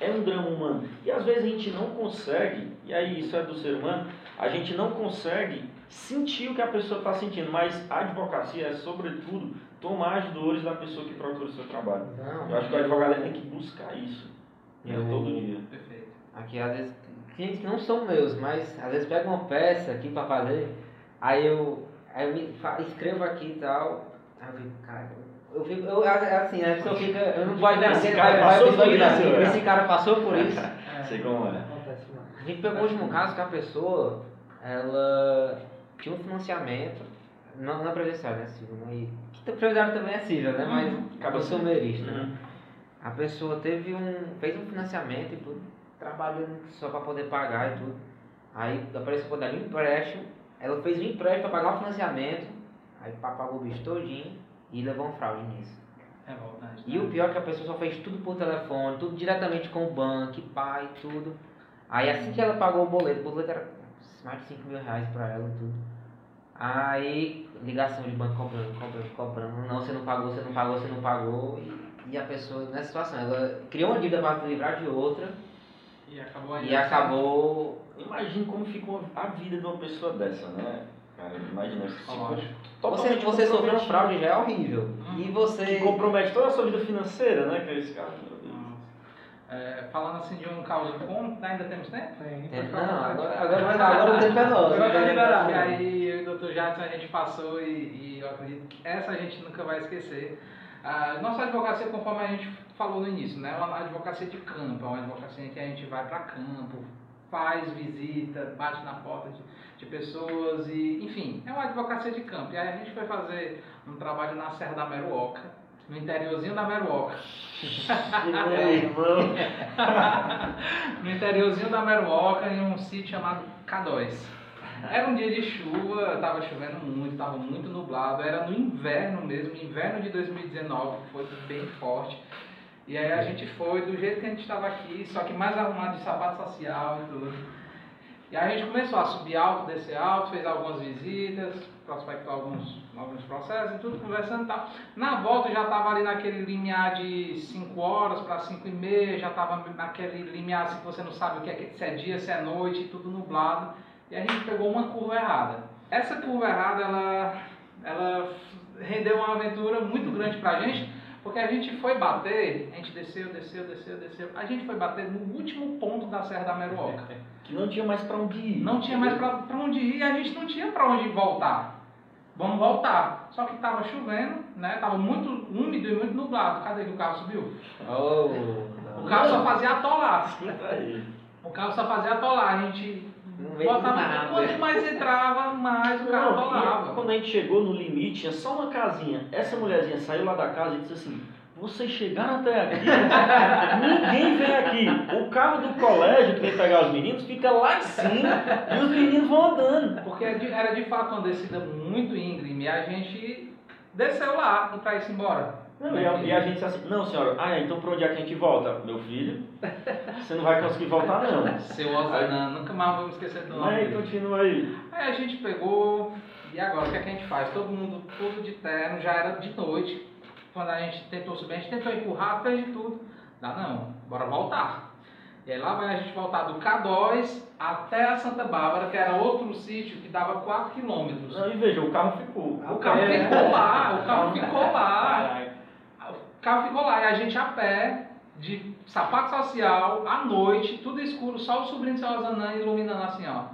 é um drama humano. E às vezes a gente não consegue, e aí isso é do ser humano, a gente não consegue sentir o que a pessoa está sentindo, mas a advocacia é, sobretudo, tomar as dores da pessoa que procura o seu trabalho. Não, Eu acho que o advogado ele tem que buscar isso Eu- todo dia. Perfeito. Aqui, às vezes, clientes que não são meus, mas às vezes pego uma peça aqui pra fazer, aí eu, aí eu me escrevo aqui e tal, aí eu fico, cara, eu fico, eu, é assim, né, a pessoa fica, eu não vou Esse entender, cara vai- vai passou por visualizar, isso, né? esse cara passou por isso. Sei como é. A gente pegou o último caso que a pessoa, ela tinha um financiamento, não previdenciária, né, civil, né, e, que previdenciária também é civil, né, mas Acaba sendo. sou merista, né. A pessoa teve um. fez um financiamento e tudo, trabalhando só para poder pagar e tudo. Aí apareceu para dar um empréstimo, ela fez um empréstimo para pagar o financiamento, aí pagou o bicho todinho e levou um fraude nisso. É voltante. E o pior é que a pessoa só fez tudo por telefone, tudo diretamente com o banco, pai, tudo. Aí assim que ela pagou o boleto, o boleto era mais de 5 mil reais pra ela e tudo. Aí, ligação de banco cobrando, cobrando, cobrando. Não, você não pagou, você não pagou, você não pagou. E, e a pessoa nessa situação, ela criou uma dívida para se livrar de outra E acabou aí. e acabou. Imagine como ficou a vida de uma pessoa dessa, né? Cara, imagina isso. Lógico. Você, você sofreu um fraude já é horrível. E Que você. compromete toda a sua vida financeira, né? Que é esse cara. Deus. É, falando assim de um caso bom, ainda temos tempo? Tem, É, falar, Não, agora, agora, agora o tempo é nosso. Agora tá liberado. E aí eu e o Dr. Jadson a gente passou e, e eu acredito que essa a gente nunca vai esquecer. A nossa advocacia, conforme a gente falou no início, né, é uma advocacia de campo, é uma advocacia em que a gente vai para campo, faz visita, bate na porta de, de pessoas e, enfim, é uma advocacia de campo. E aí a gente foi fazer um trabalho na Serra da Meruoca, no interiorzinho da Meruoca. Irmão. no interiorzinho da Meruoca, em um sítio chamado K2. Era um dia de chuva, estava chovendo muito, estava muito nublado, era no inverno mesmo, inverno de 2019, foi bem forte. E aí a gente foi do jeito que a gente estava aqui, só que mais arrumado de sapato social e tudo. E aí a gente começou a subir alto, descer alto, fez algumas visitas, prospectou alguns, alguns processos e tudo, conversando e tal. Na volta já estava ali naquele limiar de 5 horas para 5 e meia, já estava naquele limiar assim que você não sabe o que é, que- se é dia, se é noite, tudo nublado. E a gente pegou uma curva errada. Essa curva errada, ela, ela rendeu uma aventura muito grande pra gente, porque a gente foi bater, a gente desceu, desceu, desceu, desceu. A gente foi bater no último ponto da Serra da Meruoca. Que não tinha mais pra onde ir. Não tinha mais pra, pra onde ir e a gente não tinha pra onde voltar. Vamos voltar. Só que tava chovendo, né? Tava muito úmido e muito nublado. Cadê que o carro subiu? Oh, O carro só fazia atolar. O carro só fazia atolar. A gente Não veio botava. nada. Quanto mais entrava, mais o carro Não, e atolava. quando a gente chegou no limite, tinha só uma casinha. Essa mulherzinha saiu lá da casa e disse assim: Vocês chegaram até aqui, ninguém vem aqui. O carro do colégio que vem pegar os meninos fica lá em cima e os meninos vão andando. Porque era de- era de fato uma descida muito íngreme e a gente desceu lá pra ir embora. Não, e, a, e a gente assim: Não, senhora, ah, então pra onde é que a gente volta? Meu filho, você não vai conseguir voltar, não. Seu Ozanan, nunca mais me esquecer do nome. Aí, dele. continua aí. Aí a gente pegou, e agora o que, é que a gente faz? Todo mundo, tudo de terno, já era de noite. Quando a gente tentou subir, a gente tentou empurrar, fez de tudo. Dá não, bora voltar. E aí lá vai a gente voltar do K2 até a Santa Bárbara, que era outro sítio que dava 4 quilômetros. E veja, o carro ficou. O carro É. ficou lá, o carro ficou lá. O carro ficou lá e a gente a pé, de sapato social, à noite, tudo escuro, só o sobrinho do seu Azanã iluminando assim, ó.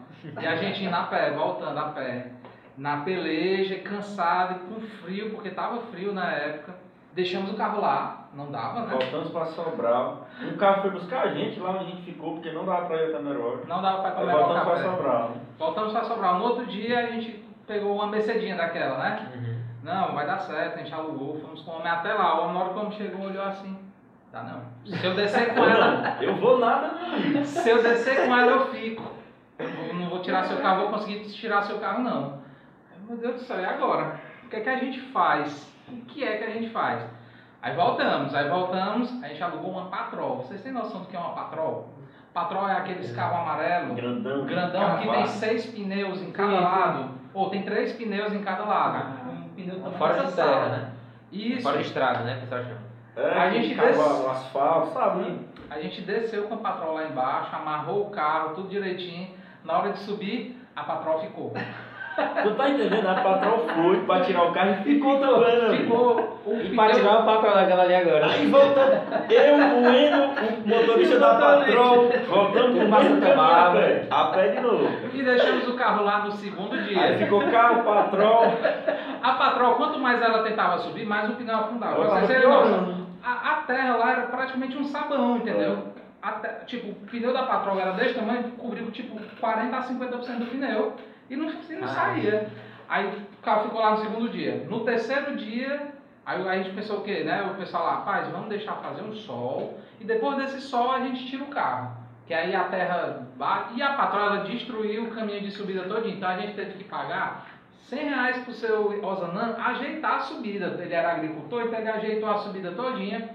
E a gente indo a pé, voltando a pé. na peleja, cansado e com frio, porque tava frio na época. Deixamos o carro lá, não dava, né? Voltamos para Sobral. Um carro foi buscar a gente lá onde a gente ficou, porque não dava para ir até Meroca. Não dava pra Aí comer o voltamos para. Sobral. Voltamos pra Sobral. No outro dia a gente pegou uma Mercedinha daquela, né? Uhum. Não, vai dar certo, a gente alugou, fomos com o homem até lá. O homem, hora que o homem chegou, olhou assim. Tá não. Se eu descer com ela, Eu vou nada, amigo. se eu descer com ela, eu fico. Eu não vou tirar seu carro, vou conseguir tirar seu carro, não. Meu Deus do céu, e agora? O que é que a gente faz? O que é que a gente faz? Aí voltamos, aí voltamos, a gente alugou uma patrol. Vocês têm noção do que é uma patrol? Patrol é aqueles carro amarelo, Grandão. grandão, que tem seis pneus em cada Sim, sim. lado. Ou tem três pneus em cada lado. Pneu também Fora de terra, sala. né? Isso. Fora de estrada, né? O pessoal chama. É, A gente cavalo, des- asfalto, sabe? né? A gente desceu com a patrol lá embaixo, amarrou o carro, tudo direitinho. Na hora de subir, a patrol ficou. Tu tá entendendo? A patrão foi pra tirar o carro e ficou também, amigo. Ficou o E pra tirar o patrão daquela ali agora. Aí voltando, eu, o Eno, o motorista da patrol, voltando pro Passa mesmo caminho a pé, a pé de novo. E deixamos o carro lá no segundo Aí dia. ficou carro, patrol, A patrol, quanto mais ela tentava subir, mais o pneu afundava. Ela vocês terem noção, a, a terra lá era praticamente um sabão, entendeu? A te- tipo, o pneu da patrol era desse tamanho, cobriu tipo 40 a 50% do pneu e não, e não Ah. saía. Aí o carro ficou lá no segundo dia. No terceiro dia, aí a gente pensou o quê, né? O pessoal lá, rapaz, vamos deixar fazer um sol e depois desse sol a gente tira o carro. Que aí a terra bate e a patrol ela destruiu o caminho de subida todo, então a gente teve que pagar 100 reais pro seu Osanã ajeitar a subida. Ele era agricultor, então ele ajeitou a subida todinha.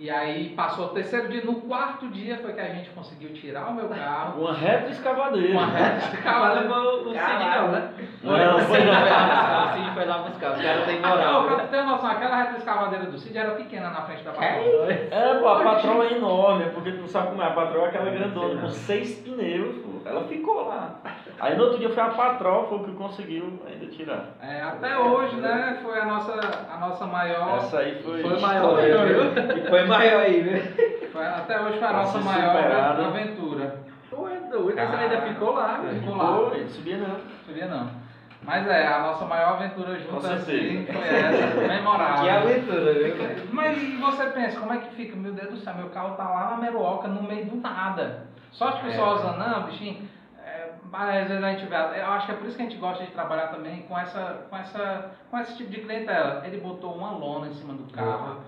E aí passou o terceiro dia, no quarto dia foi que a gente conseguiu tirar o meu carro. uma reta escavadeira. Uma reta cavalo. levou o Cid não, né? Não, o foi Cid não. foi lá buscar, o Cid foi lá buscar. Os caras têm Ah, moral. pra viu? tu ter noção, aquela reta escavadeira do Cid era pequena na frente da patrol. É, pô, a patroa é enorme, porque tu não sabe como é. A patroa é aquela grandona, com seis pneus, pô. Ela ficou lá. Aí no outro dia foi a patroa, foi o que conseguiu ainda tirar. É, até hoje, né, foi a nossa, a nossa maior. Essa aí foi. Foi maior, história. E foi maior aí, viu? foi- até hoje foi a Pra nossa se maior né? aventura. Tu é doido, essa ainda ficou lá, velho. Ficou lá. Foi, subia não. Sabia não. Mas é, a nossa maior aventura Com juntos assim foi essa, memorável. Que aventura, viu? Mas e você pensa, como é que fica? Meu Deus do céu, meu carro tá lá na Meruoca, no meio do nada. Só que o É. pessoal usando, não, bichinho, é, às vezes a gente vê, eu acho que é por isso que a gente gosta de trabalhar também com, essa, com, essa, com esse tipo de clientela. Ele botou uma lona em cima do carro,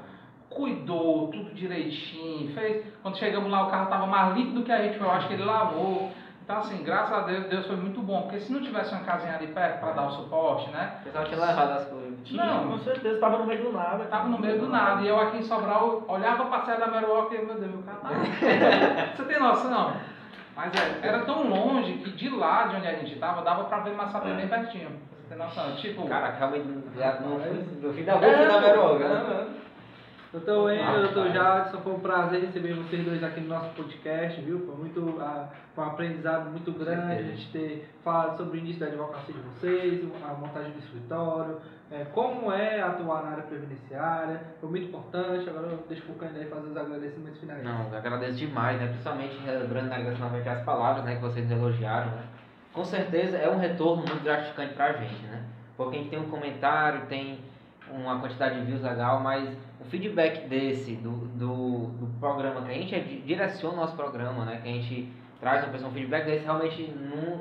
cuidou, tudo direitinho, fez. Quando chegamos lá, o carro tava mais limpo do que a gente foi, eu acho que ele lavou. Então, assim, graças a Deus, Deus foi muito bom, porque se não tivesse uma casinha ali perto para dar o suporte, né? Pessoal tinha levado as coisas. Tinha, Não. com certeza, tava no meio do nada. Tava no meio do nada. E eu aqui em Sobral olhava pra Serra da Meruoca e, meu Deus, meu carro tá. Você tem noção, não? Mas é, era tão longe que de lá de onde a gente tava, dava pra ver Massapé bem pertinho. Você tem noção? Tipo, Cara, já no fim- no fim da boca da Meroga, né? Doutor Wendel, doutor Jadson, foi um prazer receber vocês dois aqui no nosso podcast, viu? Foi muito, ah, foi um aprendizado muito grande a gente ter falado sobre o início da advocacia de vocês, a montagem do escritório, eh, como é atuar na área previdenciária, foi muito importante. Agora eu deixo Cândido aí fazer os agradecimentos finais. Não, eu agradeço demais, né? Principalmente lembrando né, novamente as palavras né, que vocês elogiaram, né? Com certeza é um retorno muito gratificante pra gente, né? Porque a gente tem um comentário, tem uma quantidade de views legal, mas o feedback desse, do, do, do programa, que a gente di- direciona o nosso programa, né? Que a gente traz uma pessoa, um feedback desse realmente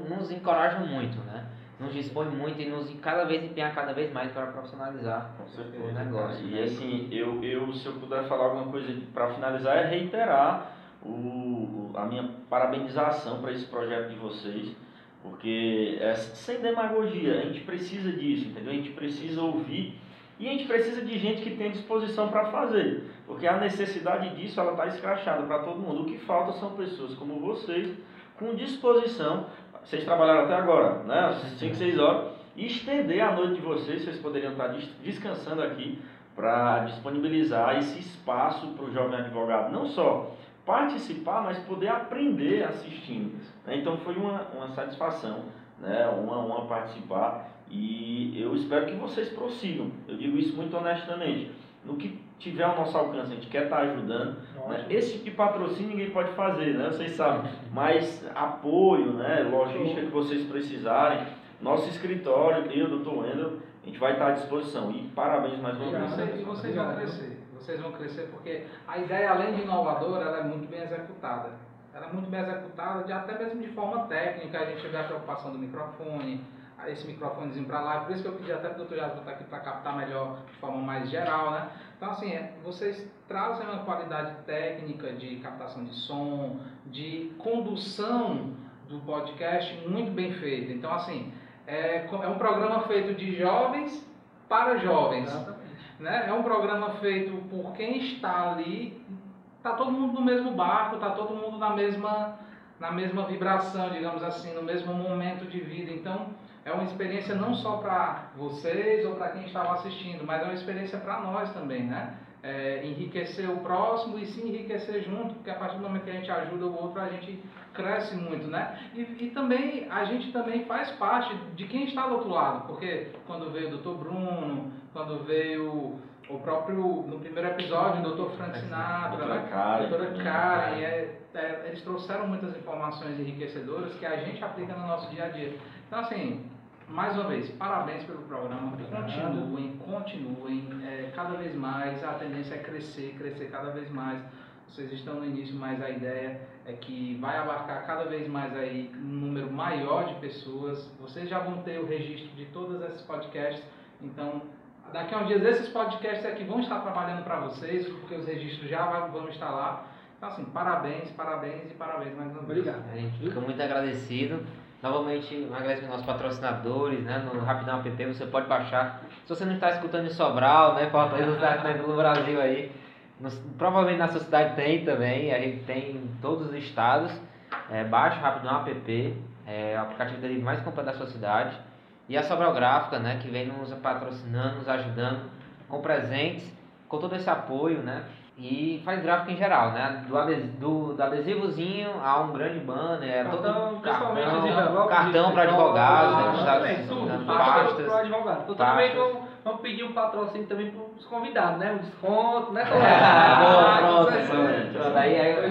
nos encoraja muito, né? Nos dispõe muito e nos cada vez empenha cada vez mais para profissionalizar certeza. o negócio. E né? assim, eu, eu, se eu puder falar alguma coisa para finalizar, é reiterar o- a minha parabenização para esse projeto de vocês, porque é sem demagogia, a gente precisa disso, entendeu? A gente precisa ouvir e a gente precisa de gente que tem disposição para fazer, porque a necessidade disso ela está escrachada para todo mundo. O que falta são pessoas como vocês com disposição. Vocês trabalharam até agora, né? 5, 6 horas. E estender a noite de vocês, vocês poderiam estar des- descansando aqui para disponibilizar esse espaço para o jovem advogado, não só participar, mas poder aprender assistindo. Então foi uma, uma satisfação, né? uma, uma participar e eu espero que vocês prossigam. Eu digo isso muito honestamente. No que tiver ao nosso alcance, a gente quer estar ajudando. Né? Esse tipo de patrocínio ninguém pode fazer, né? Vocês sabem. Mas apoio, né? Logística que vocês precisarem, nosso escritório, eu, doutor Wendel, a gente vai estar à disposição. E parabéns mais uma vez. E vocês vão crescer. Vocês vão crescer porque a ideia, além de inovadora, ela é muito bem executada. Ela é muito bem executada, de, até mesmo de forma técnica. A gente vê a preocupação do microfone, esse microfonezinho para lá. Por isso que eu pedi até para o Dr. Jasper estar aqui para captar melhor, de forma mais geral, né? Então, assim, é, vocês trazem uma qualidade técnica de captação de som, de condução do podcast muito bem feita. Então, assim, é, é um programa feito de jovens para jovens. Né? É um programa feito por quem está ali. Está todo mundo no mesmo barco, está todo mundo na mesma, na mesma vibração, digamos assim, no mesmo momento de vida. Então, é uma experiência não só para vocês ou para quem estava assistindo, mas é uma experiência para nós também, né? É, enriquecer o próximo e se enriquecer junto, porque a partir do momento que a gente ajuda o outro, a gente cresce muito, né? E, e também a gente também faz parte de quem está do outro lado, porque quando veio o Dr. Bruno, quando veio o próprio, no primeiro episódio, o Dr. Frank Sinatra, doutora Karen, doutora Karen é, é, eles trouxeram muitas informações enriquecedoras que a gente aplica no nosso dia a dia. Então, assim, mais uma vez, parabéns pelo programa. Continuem, continuem. É, cada vez mais a tendência é crescer, crescer cada vez mais. Vocês estão no início, mas a ideia é que vai abarcar cada vez mais aí um número maior de pessoas. Vocês já vão ter o registro de todos esses podcasts. Então, daqui a uns dias esses podcasts aqui vão estar trabalhando para vocês, porque os registros já vão estar lá. Então, assim, parabéns, parabéns e parabéns mais uma vez. Obrigado. A gente fica muito agradecido. Novamente, um agradecimento aos patrocinadores, né? No Rapidão App você pode baixar. Se você não está escutando em Sobral, né? Fortaleza está no Brasil aí. No, provavelmente na sua cidade tem também. A gente tem em todos os estados. É, baixa o Rapidão App. É o aplicativo dele mais completo da sua cidade. E a Sobral Gráfica, né? Que vem nos patrocinando, nos ajudando com presentes, com todo esse apoio, né? E faz gráfico em geral, né? Do, adesivo, do, do adesivozinho a um grande banner, é todo cartão, cartão, cartão para advogados, né? Exatamente, tudo, pastas, advogado. Vamos, Vamos pedir um patrocínio também para os convidados, né? Um desconto, né? Ah, bom, pronto, pronto. Daí é,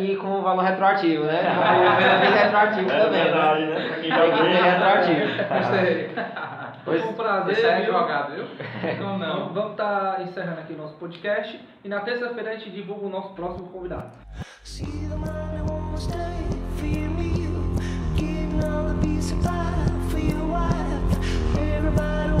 e com valor retroativo, né? Com é retroativo é também. Né? Verdade, né? Pra quem já é retroativo. Gostei. Foi um prazer. ser jogado, é advogado, viu? Então não. Vamos estar tá encerrando aqui o nosso podcast. E na terça-feira a gente divulga o nosso próximo convidado. Everybody